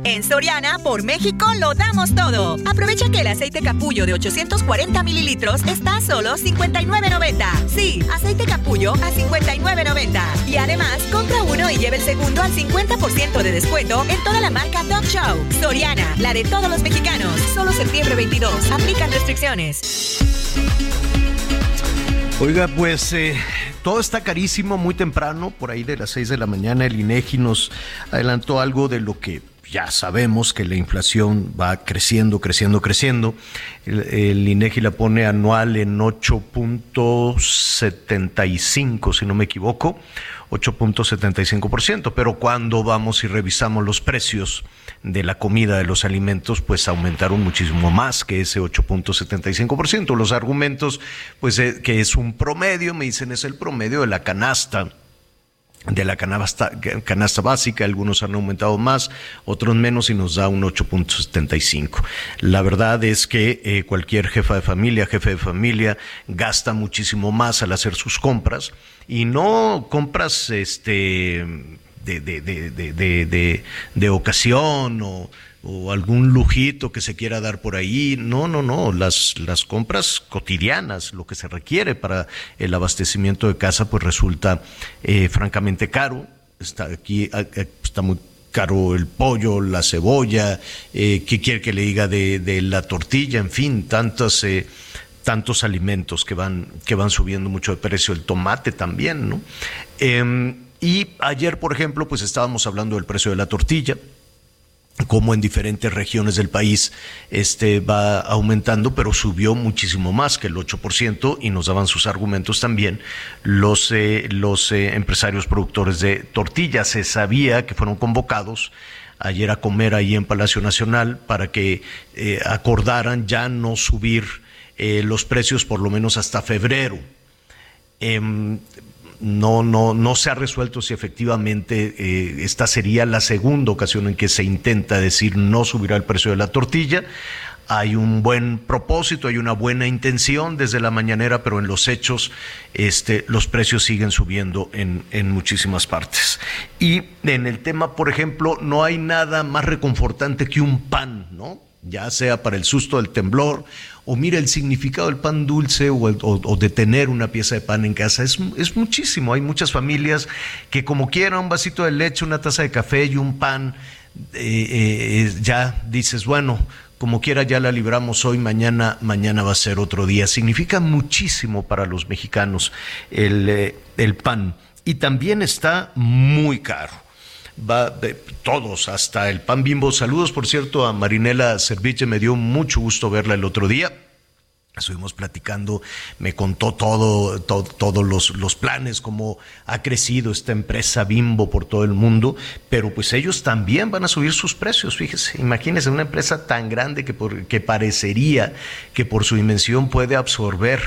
En Soriana, por México, lo damos todo. Aprovecha que el aceite capullo de 840 mililitros está a solo 59.90. Sí, aceite capullo a 59.90. Y además, compra uno y lleve el segundo al 50% de descuento en toda la marca Dog Show. Soriana, la de todos los mexicanos. Solo septiembre 22. Aplican restricciones. Oiga, pues eh, todo está carísimo muy temprano, por ahí de las 6 de la mañana el INEGI nos adelantó algo de lo que ya sabemos que la inflación va creciendo, creciendo, creciendo. El, INEGI la pone anual en 8.75, si no me equivoco, 8.75%, pero cuando vamos y revisamos los precios de la comida, de los alimentos, pues aumentaron muchísimo más que ese 8.75%. Los argumentos, pues eh, que es un promedio, me dicen es el promedio de la canasta de la canasta, canasta básica, algunos han aumentado más, otros menos y nos da un 8.75. La verdad es que eh, cualquier jefa de familia, jefe de familia, gasta muchísimo más al hacer sus compras y no compras este de, de, de, de, de ocasión o o algún lujito que se quiera dar por ahí. No, no, no, las, las compras cotidianas, lo que se requiere para el abastecimiento de casa, pues resulta eh, francamente caro. Está aquí, está muy caro el pollo, la cebolla, eh, ¿qué quiere que le diga de, de la tortilla? En fin, tantas... Eh, tantos alimentos que van, que van subiendo mucho de precio, el tomate también, ¿no? Eh, y ayer, por ejemplo, pues estábamos hablando del precio de la tortilla, como en diferentes regiones del país este va aumentando, pero subió muchísimo más que el 8% y nos daban sus argumentos también los, eh, los eh, empresarios productores de tortillas. Se sabía que fueron convocados ayer a comer ahí en Palacio Nacional para que eh, acordaran ya no subir los precios por lo menos hasta febrero. No, no, no se ha resuelto si efectivamente eh, esta sería la segunda ocasión en que se intenta decir no subirá el precio de la tortilla. Hay un buen propósito, hay una buena intención desde la mañanera, pero en los hechos este, los precios siguen subiendo en, en muchísimas partes. Y en el tema, por ejemplo, no hay nada más reconfortante que un pan, ¿no? Ya sea para el susto del temblor o mira el significado del pan dulce o, o, de tener una pieza de pan en casa. Es, es, muchísimo. Hay muchas familias que como quieran un vasito de leche, una taza de café y un pan, eh, eh, ya dices, bueno, como quiera ya la libramos hoy, mañana, mañana va a ser otro día. Significa muchísimo para los mexicanos el, eh, el pan. Y también está muy caro va de todos, hasta el pan bimbo. Saludos, por cierto, a Marinela Serviche, me dio mucho gusto verla el otro día. Estuvimos platicando, me contó todo, todos los, los, planes, cómo ha crecido esta empresa Bimbo por todo el mundo, pero pues ellos también van a subir sus precios, fíjese, imagínense una empresa tan grande que, por, que parecería que por su dimensión puede absorber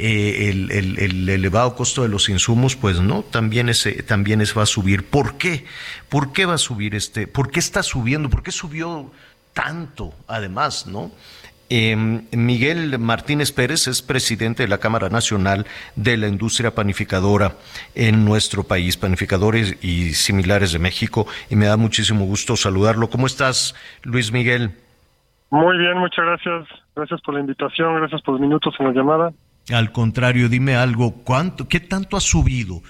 eh, el, el, elevado costo de los insumos, pues no, también ese, también es, va a subir. ¿Por qué? ¿Por qué va a subir este? ¿Por qué está subiendo? ¿Por qué subió tanto además, no? Em, Miguel Martínez Pérez es presidente de la Cámara Nacional de la Industria Panificadora en nuestro país, panificadores y similares de México, y me da muchísimo gusto saludarlo. ¿Cómo estás, Luis Miguel? Muy bien, muchas gracias. Gracias por la invitación, gracias por los minutos en la llamada. Al contrario, dime algo, ¿cuánto, ¿qué tanto ha subido?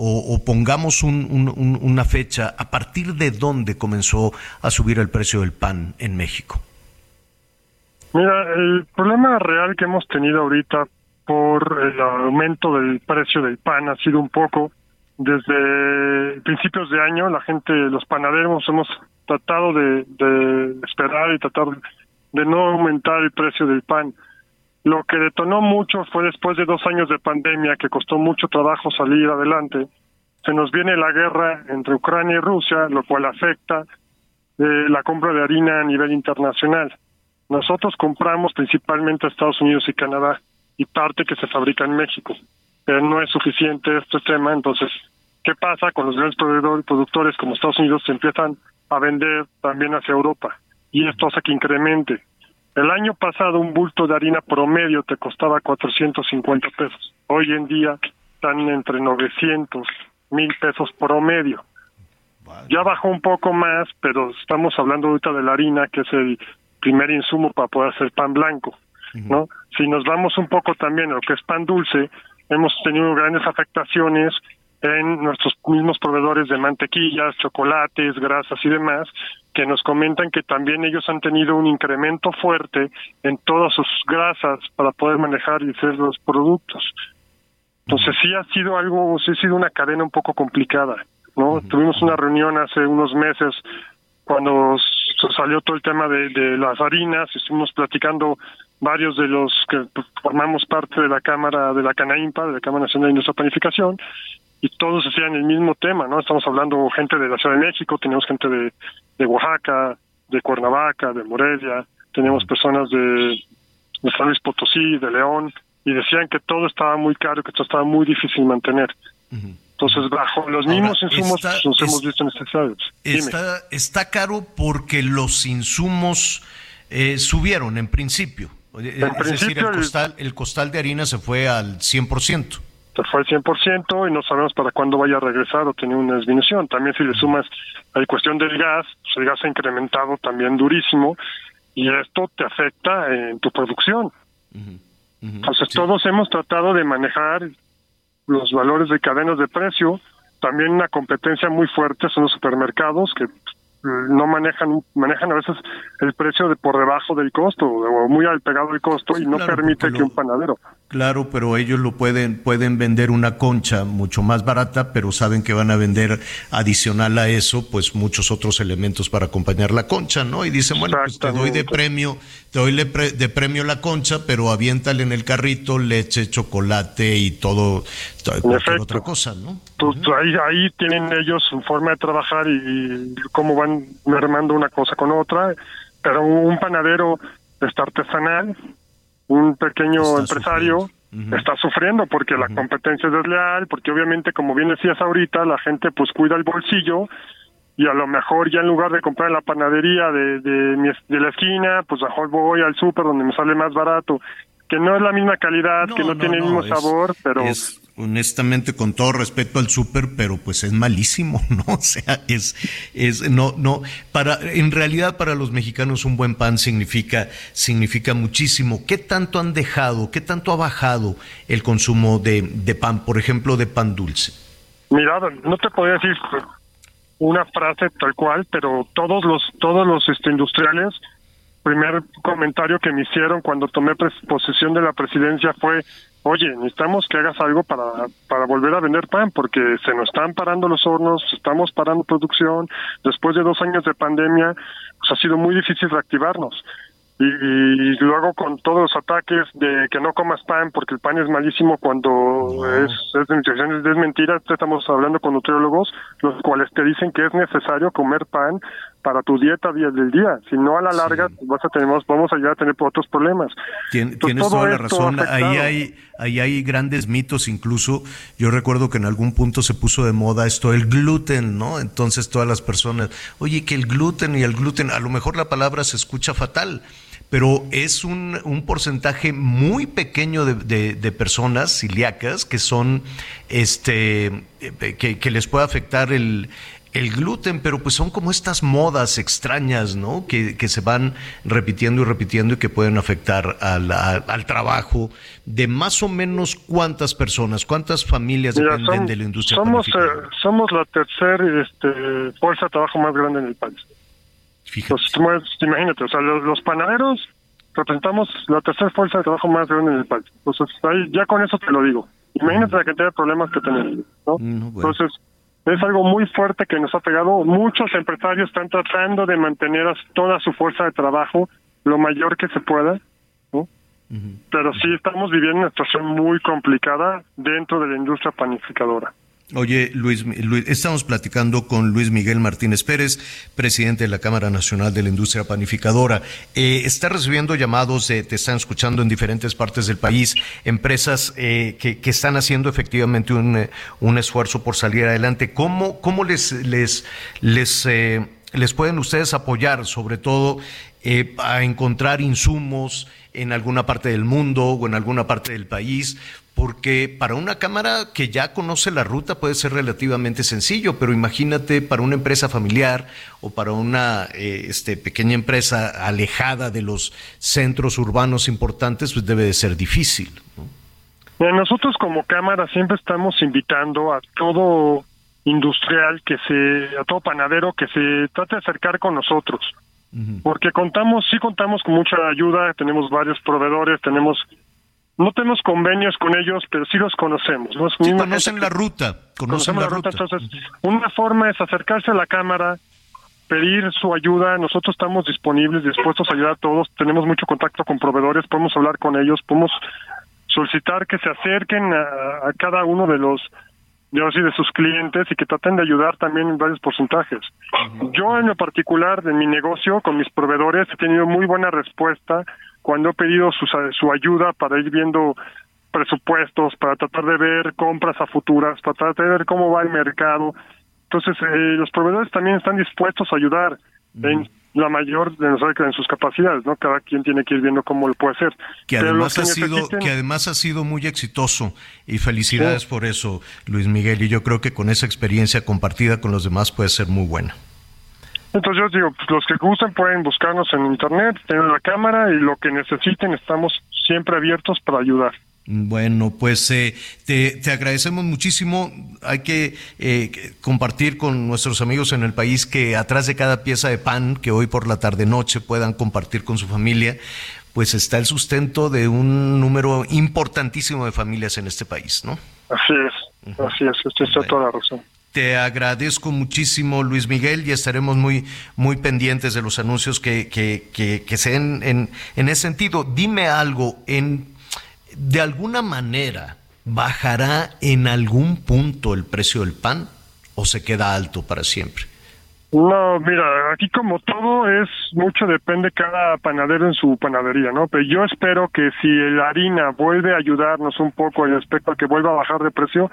O, pongamos una fecha, ¿a partir de dónde comenzó a subir el precio del pan en México? Mira, el problema real que hemos tenido ahorita por el aumento del precio del pan ha sido un poco desde principios de año la gente, los panaderos hemos tratado de, esperar y tratar de no aumentar el precio del pan. Lo que detonó mucho fue después de dos años de pandemia que costó mucho trabajo salir adelante. Se nos viene la guerra entre Ucrania y Rusia, lo cual afecta eh, la compra de harina a nivel internacional. Nosotros compramos principalmente a Estados Unidos y Canadá y parte que se fabrica en México, pero no es suficiente este tema, entonces, ¿qué pasa con los grandes proveedores, productores como Estados Unidos se empiezan a vender también hacia Europa? Y esto hace que incremente. El año pasado un bulto de harina promedio te costaba 450 pesos. Hoy en día están entre 900 mil pesos promedio. Ya bajó un poco más, pero estamos hablando ahorita de la harina, que es el primer insumo para poder hacer pan blanco, ¿no? Si nos vamos un poco también a lo que es pan dulce, hemos tenido grandes afectaciones en nuestros mismos proveedores de mantequillas, chocolates, grasas y demás, que nos comentan que también ellos han tenido un incremento fuerte en todas sus grasas para poder manejar y hacer los productos. Entonces sí ha sido algo, sí ha sido una cadena un poco complicada, ¿no? Tuvimos una reunión hace unos meses cuando salió todo el tema de, las harinas, estuvimos platicando varios de los que formamos parte de la Cámara de la Canaimpa, de la Cámara Nacional de Industria Panificación, y todos hacían el mismo tema, ¿no? Estamos hablando gente de la Ciudad de México, tenemos gente de, de Oaxaca, de Cuernavaca, de Morelia, tenemos personas de, de San Luis Potosí, de León, y decían que todo estaba muy caro, que todo estaba muy difícil mantener. Entonces, bajo los mismos insumos nos hemos visto necesidades. Está, está caro porque los insumos eh, subieron en principio. es decir, el costal, el costal de harina se fue al 100% se fue al 100% y no sabemos para cuándo vaya a regresar o tener una disminución. También si le sumas la cuestión del gas, pues el gas ha incrementado también durísimo y esto te afecta en tu producción. Entonces todos hemos tratado de manejar los valores de cadenas de precio, también una competencia muy fuerte son los supermercados que no manejan manejan a veces el precio de por debajo del costo o muy al pegado del costo y no permite que un panadero Claro, pero ellos lo pueden, pueden vender una concha mucho más barata, pero saben que van a vender adicional a eso, pues muchos otros elementos para acompañar la concha, ¿no? Y dicen, bueno, pues te doy de premio, te doy de premio la concha, pero aviéntale en el carrito leche, chocolate y todo, cualquier otra cosa, ¿no? ahí, ahí tienen ellos su forma de trabajar y, cómo van mermando una cosa con otra, pero un panadero está artesanal, un pequeño empresario está sufriendo porque la competencia es desleal, porque obviamente, como bien decías ahorita, la gente pues cuida el bolsillo y a lo mejor ya en lugar de comprar en la panadería de, de, de la esquina, pues mejor voy al súper donde me sale más barato, que no es la misma calidad, que no, tiene el mismo sabor, pero honestamente con todo respeto al súper, pero pues es malísimo, ¿no? O sea, es es no no para en realidad para los mexicanos un buen pan significa significa muchísimo. ¿Qué tanto han dejado, qué tanto ha bajado el consumo de, de pan, por ejemplo, de pan dulce? Mira, no te podría decir una frase tal cual, pero todos los todos los este, industriales primer comentario que me hicieron cuando tomé posesión de la presidencia fue oye, necesitamos que hagas algo para, para volver a vender pan, porque se nos están parando los hornos, estamos parando producción, después de dos años de pandemia, pues ha sido muy difícil reactivarnos. y, y luego con todos los ataques de que no comas pan porque el pan es malísimo cuando es, es, es, es mentira, estamos hablando con nutriólogos, los cuales te dicen que es necesario comer pan para tu dieta día del día, si no a la larga vas a tener, vamos a llegar a tener otros problemas. Tien- Entonces, tienes toda la razón. Ahí hay, ahí hay grandes mitos incluso. Yo recuerdo que en algún punto se puso de moda esto, el gluten, ¿no? Entonces todas las personas, oye, que el gluten y el gluten, a lo mejor la palabra se escucha fatal, pero es un, un porcentaje muy pequeño de, de- de personas celíacas que son, este, eh, que, que les puede afectar el, el gluten, pero pues son como estas modas extrañas, ¿no? Que, que se van repitiendo y repitiendo y que pueden afectar al, al- al trabajo de más o menos cuántas personas, cuántas familias Mira, dependen son- de la industria somos, eh, somos la tercera este, fuerza de trabajo más grande en el país. Mueves- imagínate, o sea, los, los panaderos representamos la tercera fuerza de trabajo más grande en el país. Entonces, ahí, ya con eso te lo digo. Imagínate la cantidad de problemas que tenemos. ¿no? Entonces, es algo muy fuerte que nos ha pegado. Muchos empresarios están tratando de mantener toda su fuerza de trabajo lo mayor que se pueda. ¿no? Pero sí estamos viviendo una situación muy complicada dentro de la industria panificadora. Oye, Luis, Luis, estamos platicando con Luis Miguel Martínez Pérez, presidente de la Cámara Nacional de la Industria Panificadora. Eh, está recibiendo llamados, de- te están escuchando en diferentes partes del país, empresas eh, que, que están haciendo efectivamente un, eh, un esfuerzo por salir adelante. ¿Cómo, cómo les, les, les, eh, les pueden ustedes apoyar, sobre todo eh, a encontrar insumos en alguna parte del mundo o en alguna parte del país? Porque para una cámara que ya conoce la ruta puede ser relativamente sencillo, pero imagínate para una empresa familiar o para una eh, este, pequeña empresa alejada de los centros urbanos importantes, pues debe de ser difícil. Nosotros como Cámara siempre estamos invitando a todo industrial que se, a todo panadero que se trate de acercar con nosotros, porque contamos, sí contamos con mucha ayuda, tenemos varios proveedores, tenemos, no tenemos convenios con ellos, pero sí los conocemos. ¿no? Es Sí, conocen gente la ruta, conocen conocemos la ruta. Entonces, una forma es acercarse a la Cámara, pedir su ayuda. Nosotros estamos disponibles, dispuestos a ayudar a todos. Tenemos mucho contacto con proveedores, podemos hablar con ellos, podemos solicitar que se acerquen a, a cada uno de los yo sí, de sus clientes y que traten de ayudar también en varios porcentajes. Yo en lo particular, en mi negocio, con mis proveedores, he tenido muy buena respuesta cuando he pedido su, su ayuda para ir viendo presupuestos, para tratar de ver compras a futuras, para tratar de ver cómo va el mercado. Entonces, eh, los proveedores también están dispuestos a ayudar en la mayor de nosotros en sus capacidades, ¿no? Cada quien tiene que ir viendo cómo lo puede hacer. que además ha sido que además ha sido muy exitoso y felicidades por eso Luis Miguel y yo creo que con esa experiencia compartida con los demás puede ser muy buena Entonces yo digo, pues, los que gusten pueden buscarnos en internet, tener la cámara y lo que necesiten estamos siempre abiertos para ayudar. Bueno, pues eh, te, te agradecemos muchísimo. Hay que eh, que compartir con nuestros amigos en el país que atrás de cada pieza de pan que hoy por la tarde noche puedan compartir con su familia, pues está el sustento de un número importantísimo de familias en este país, ¿no? Así es, así es, usted está toda la razón. Te agradezco muchísimo, Luis Miguel, y estaremos muy, muy pendientes de los anuncios que, que, que, que se den en, en ese sentido. Dime algo, en, ¿de alguna manera bajará en algún punto el precio del pan o se queda alto para siempre? No, mira, aquí como todo es mucho depende cada panadero en su panadería, ¿no? Pero yo espero que si la harina vuelve a ayudarnos un poco al respecto a que vuelva a bajar de precio,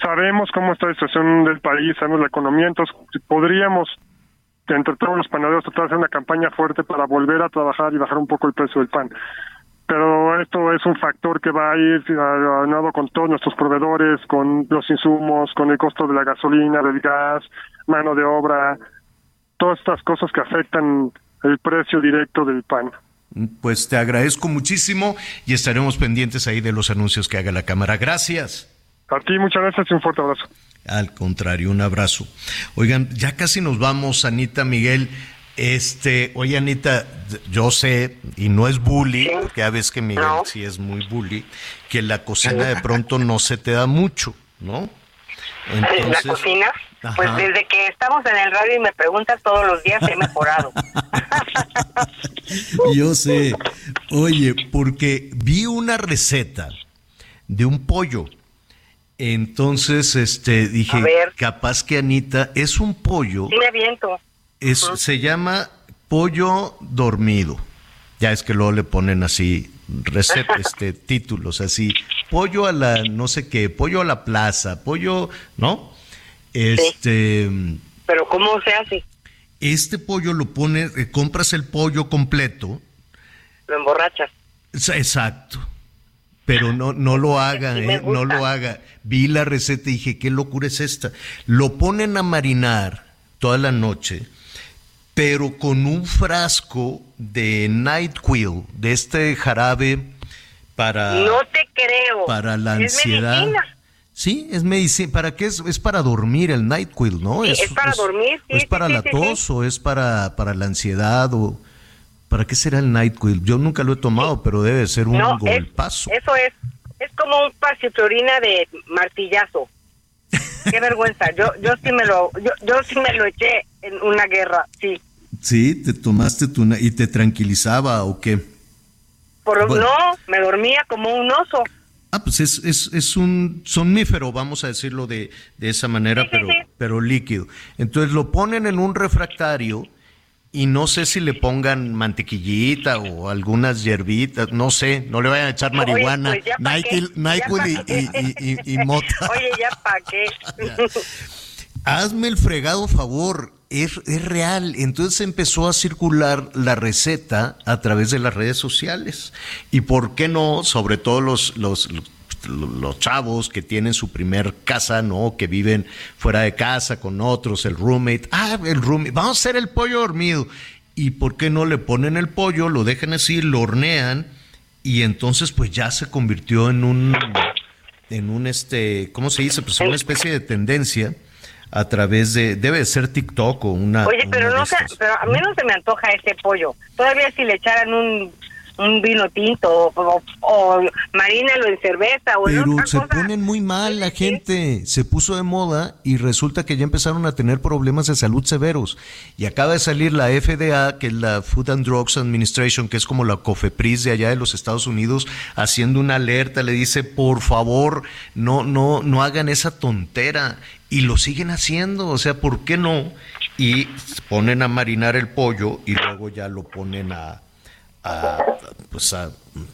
sabemos cómo está la situación del país, sabemos la economía, entonces podríamos entre todos los panaderos tratar de hacer una campaña fuerte para volver a trabajar y bajar un poco el precio del pan. Pero esto es un factor que va a ir aunado con todos nuestros proveedores, con los insumos, con el costo de la gasolina, del gas, mano de obra, todas estas cosas que afectan el precio directo del pan. Pues te agradezco muchísimo y estaremos pendientes ahí de los anuncios que haga la Cámara. Gracias. A ti muchas gracias y un fuerte abrazo. Al contrario, un abrazo. Oigan, ya casi nos vamos, Anita Miguel. Este, oye Anita, yo sé, y no es bully, porque ya ves que Miguel sí es muy bully, que la cocina de pronto no se te da mucho, ¿no? la cocina. Pues desde que estamos en el radio y me preguntas todos los días he mejorado. Yo sé. Oye, porque vi una receta de un pollo. Entonces, este, dije, capaz que Anita, es un pollo. Sí, me aviento. Es, Se llama pollo dormido. Ya es que luego le ponen así receta, este, títulos así, pollo a la no sé qué, pollo a la plaza, pollo, ¿no? Este. Pero ¿cómo se hace? Este pollo lo pones, eh, compras el pollo completo. Lo emborrachas. Exacto. Pero no, no lo haga, eh, no lo haga. Vi la receta y dije, ¿qué locura es esta? Lo ponen a marinar toda la noche, pero con un frasco de NyQuil, de este jarabe para... No te creo. Para la ansiedad. Sí, es medicina. ¿Para qué es? Es para dormir el NyQuil, ¿no? es, para dormir. ¿Es para la tos o es para, para la ansiedad o para qué será el NyQuil? Yo nunca lo he tomado, pero debe ser un golpazo. eso es, es como un pasiflorina de martillazo. Qué vergüenza. Yo, yo sí me lo, yo, yo sí me lo eché en una guerra, sí. Sí, te tomaste tu y te tranquilizaba o qué? Por, No, me dormía como un oso. Ah, pues es, es, es un somnífero, vamos a decirlo de, de esa manera, pero, pero líquido. Entonces lo ponen en un refractario y no sé si le pongan mantequillita o algunas hierbitas, no sé, no le vayan a echar marihuana, pues Nike, y, y, y, mota. Oye, ya para qué. Hazme el fregado favor, es, es, real. Entonces empezó a circular la receta a través de las redes sociales. Y por qué no, sobre todo los, los, los chavos que tienen su primer casa, ¿no? Que viven fuera de casa con otros, el roommate. Ah, el roommate, vamos a hacer el pollo dormido. ¿Y por qué no le ponen el pollo, lo dejan así, lo hornean y entonces pues ya se convirtió en un, en un este, ¿cómo se dice? Pues una especie de tendencia a través de, debe ser TikTok o una... Oye, pero, no pero a mí no se me antoja ese pollo. Todavía si le echaran un, un vino tinto o, o, marínalo en cerveza o Pero se ponen muy mal la gente, se puso de moda y resulta que ya empezaron a tener problemas de salud severos. Y acaba de salir la FDA, que es la Food and Drugs Administration, que es como la COFEPRIS de allá de los Estados Unidos, haciendo una alerta, le dice, por favor, no, no, no hagan esa tontera y lo siguen haciendo, o sea, ¿por qué no? Y ponen a marinar el pollo y luego ya lo ponen a, pues a,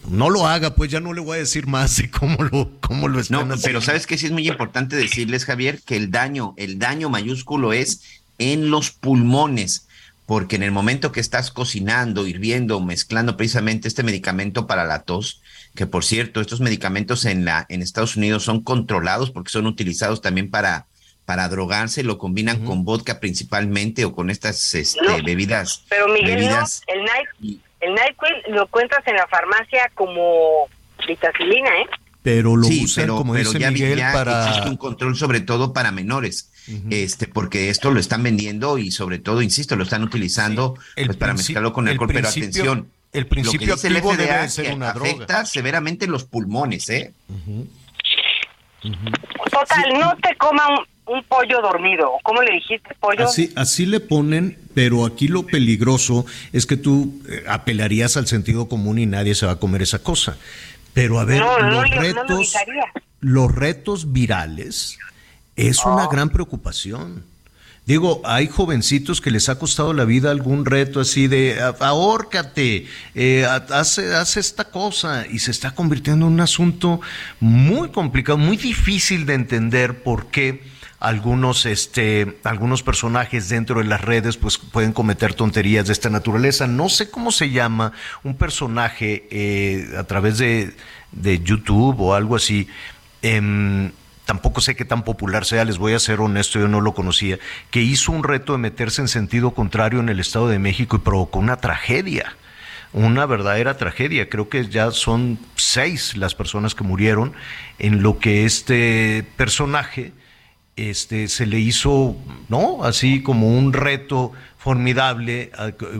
no lo haga, pues ya no le voy a decir más de cómo lo, cómo lo están no, Pero sabes que sí es muy importante decirles, Javier, que el daño, el daño mayúsculo es en los pulmones, porque en el momento que estás cocinando, hirviendo, mezclando precisamente este medicamento para la tos, que por cierto, estos medicamentos en la, en Estados Unidos son controlados porque son utilizados también para para drogarse, lo combinan con vodka principalmente o con estas este, bebidas. Pero Miguel, bebidas, el, night, el NyQuil lo encuentras en la farmacia como vitacilina, ¿eh? Pero lo usan como pero ya, Miguel para existe un control sobre todo para menores. Este, porque esto lo están vendiendo y sobre todo, insisto, lo están utilizando pues, para mezclarlo con alcohol, pero atención, el principio lo que dice el FDA ser una afecta severamente los pulmones, ¿eh? Total, no te coman un pollo dormido. ¿Cómo le dijiste pollo? Así, así le ponen, pero aquí lo peligroso es que tú eh, apelarías al sentido común y nadie se va a comer esa cosa. Pero a ver, los retos, los retos virales es una oh. gran preocupación. Digo, hay jovencitos que les ha costado la vida algún reto así de ahórcate, eh, hace, hace esta cosa y se está convirtiendo en un asunto muy complicado, muy difícil de entender por qué algunos, este, algunos personajes dentro de las redes pues pueden cometer tonterías de esta naturaleza. No sé cómo se llama un personaje eh, a través de, de, YouTube o algo así. Em, tampoco sé qué tan popular sea, les voy a ser honesto, yo no lo conocía, que hizo un reto de meterse en sentido contrario en el Estado de México y provocó una tragedia una verdadera tragedia. Creo que ya son seis las personas que murieron en lo que este personaje este, se le hizo, ¿no? Así como un reto formidable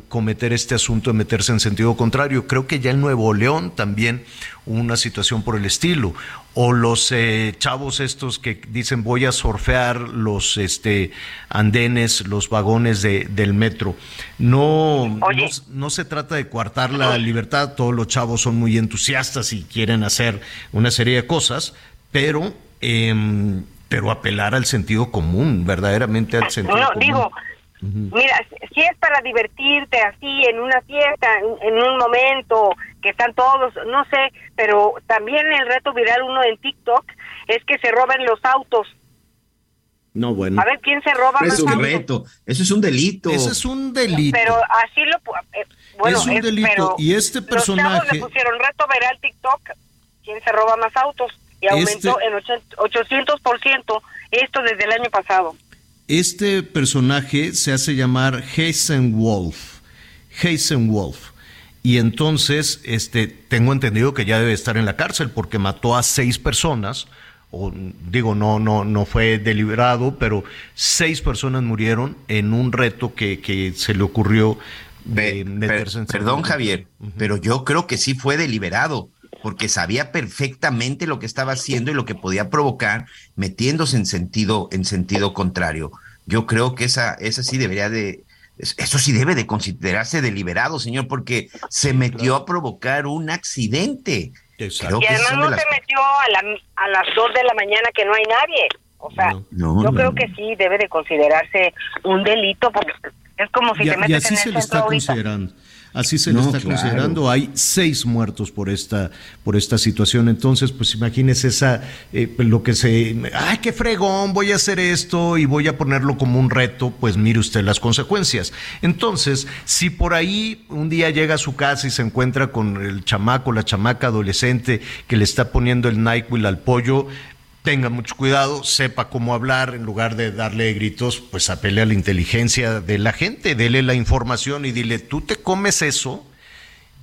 cometer este asunto de meterse en sentido contrario. Creo que ya en Nuevo León también una situación por el estilo. O los eh, chavos estos que dicen voy a surfear los este, andenes, los vagones de, del metro. No, no, no, se trata de coartar la libertad, todos los chavos son muy entusiastas y quieren hacer una serie de cosas, pero, em, pero apelar al sentido común, verdaderamente al sentido no, común. Digo, Mira, si es para divertirte así en una fiesta, en, un momento que están todos, no sé, pero también el reto viral uno en TikTok es que se roben los autos. No, bueno. A ver quién se roba Eso es un reto, eso es un delito. Eso es un delito. Pero así lo eh, bueno, es un delito y este personaje los le pusieron reto viral TikTok, quién se roba más autos y aumentó en 800% esto desde el año pasado. Este personaje se hace llamar Heisenwolf. Heisenwolf. Y entonces, este, tengo entendido que ya debe estar en la cárcel porque mató a seis personas. O, digo, no, no, no fue deliberado, pero seis personas murieron en un reto que, que se le ocurrió de meterse en Perdón, Javier, pero yo creo que sí fue deliberado porque sabía perfectamente lo que estaba haciendo y lo que podía provocar metiéndose en sentido, en sentido contrario. Yo creo que esa, esa sí debería de, eso sí debe de considerarse deliberado, señor, porque se metió a provocar un accidente. y además no se metió a, las dos de la mañana que no hay nadie. O sea, yo creo que sí debe de considerarse un delito porque es como si te metes y así en se el le centro está ahorita. considerando. Así se le está considerando. Hay seis muertos por esta, por esta situación. Entonces, pues imagínese esa, eh, lo que se, ay, qué fregón, voy a hacer esto y voy a ponerlo como un reto, pues mire usted las consecuencias. Entonces, si por ahí un día llega a su casa y se encuentra con el chamaco, la chamaca adolescente que le está poniendo el NyQuil al pollo, tenga mucho cuidado, sepa cómo hablar, en lugar de darle gritos, pues apele a la inteligencia de la gente, dele la información y dile, tú te comes eso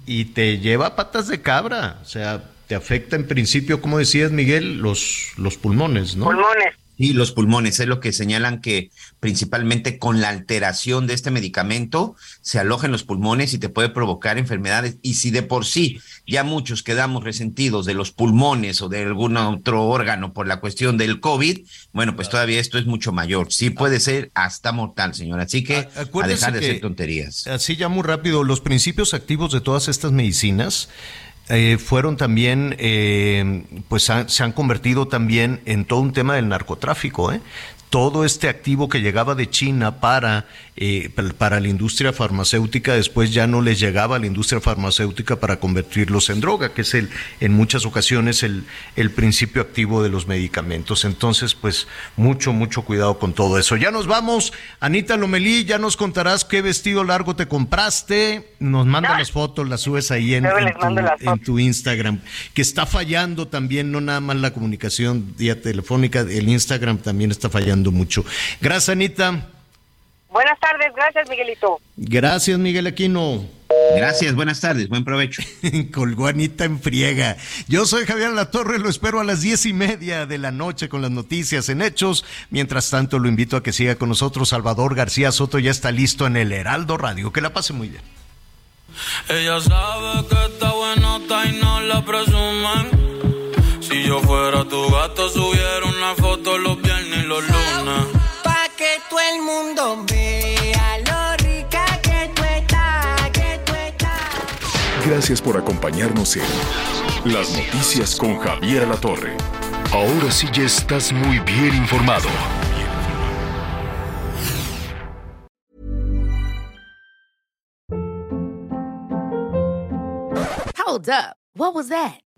y te lleva patas de cabra, o sea, te afecta en principio, como decías Miguel, los, los pulmones, ¿no? Pulmones. Y los pulmones es lo que señalan que principalmente con la alteración de este medicamento se aloja en los pulmones y te puede provocar enfermedades. Y si de por sí ya muchos quedamos resentidos de los pulmones o de algún otro órgano por la cuestión del COVID, bueno, pues todavía esto es mucho mayor. Sí puede ser hasta mortal, señor. Así que a, Acuérdese dejar de que, hacer tonterías. Así ya muy rápido, los principios activos de todas estas medicinas eh, fueron también, eh, pues han- se han convertido también en todo un tema del narcotráfico. ¿eh? Todo este activo que llegaba de China para, eh, pa- para la industria farmacéutica, después ya no les llegaba a la industria farmacéutica para convertirlos en droga, que es el, en muchas ocasiones el, el principio activo de los medicamentos. Entonces, pues mucho, mucho cuidado con todo eso. Ya nos vamos. Anita Lomelí, ya nos contarás qué vestido largo te compraste. Nos manda las fotos, las subes ahí en, en tu, en tu Instagram. Que está fallando también, no nada más la comunicación vía telefónica, el Instagram también está fallando mucho. Gracias, Anita. Buenas tardes, gracias Miguelito. Gracias, Miguel Aquino. Gracias, buenas tardes, buen provecho. Colgó Anita en friega. Yo soy Javier La Torre, lo espero a las diez y media de la noche con las noticias en Hechos. Mientras tanto, lo invito a que siga con nosotros. Salvador García Soto ya está listo en el Heraldo Radio. Que la pase muy bien. Ella sabe que está buenota y no la presumen. Si yo fuera tu gato, subiera una foto los el mundo vea lo rica que tú estás, que tú estás. Gracias por acompañarnos en Las Noticias con Javier La Torre. Ahora sí ya estás muy bien informado. Hold up. What was that?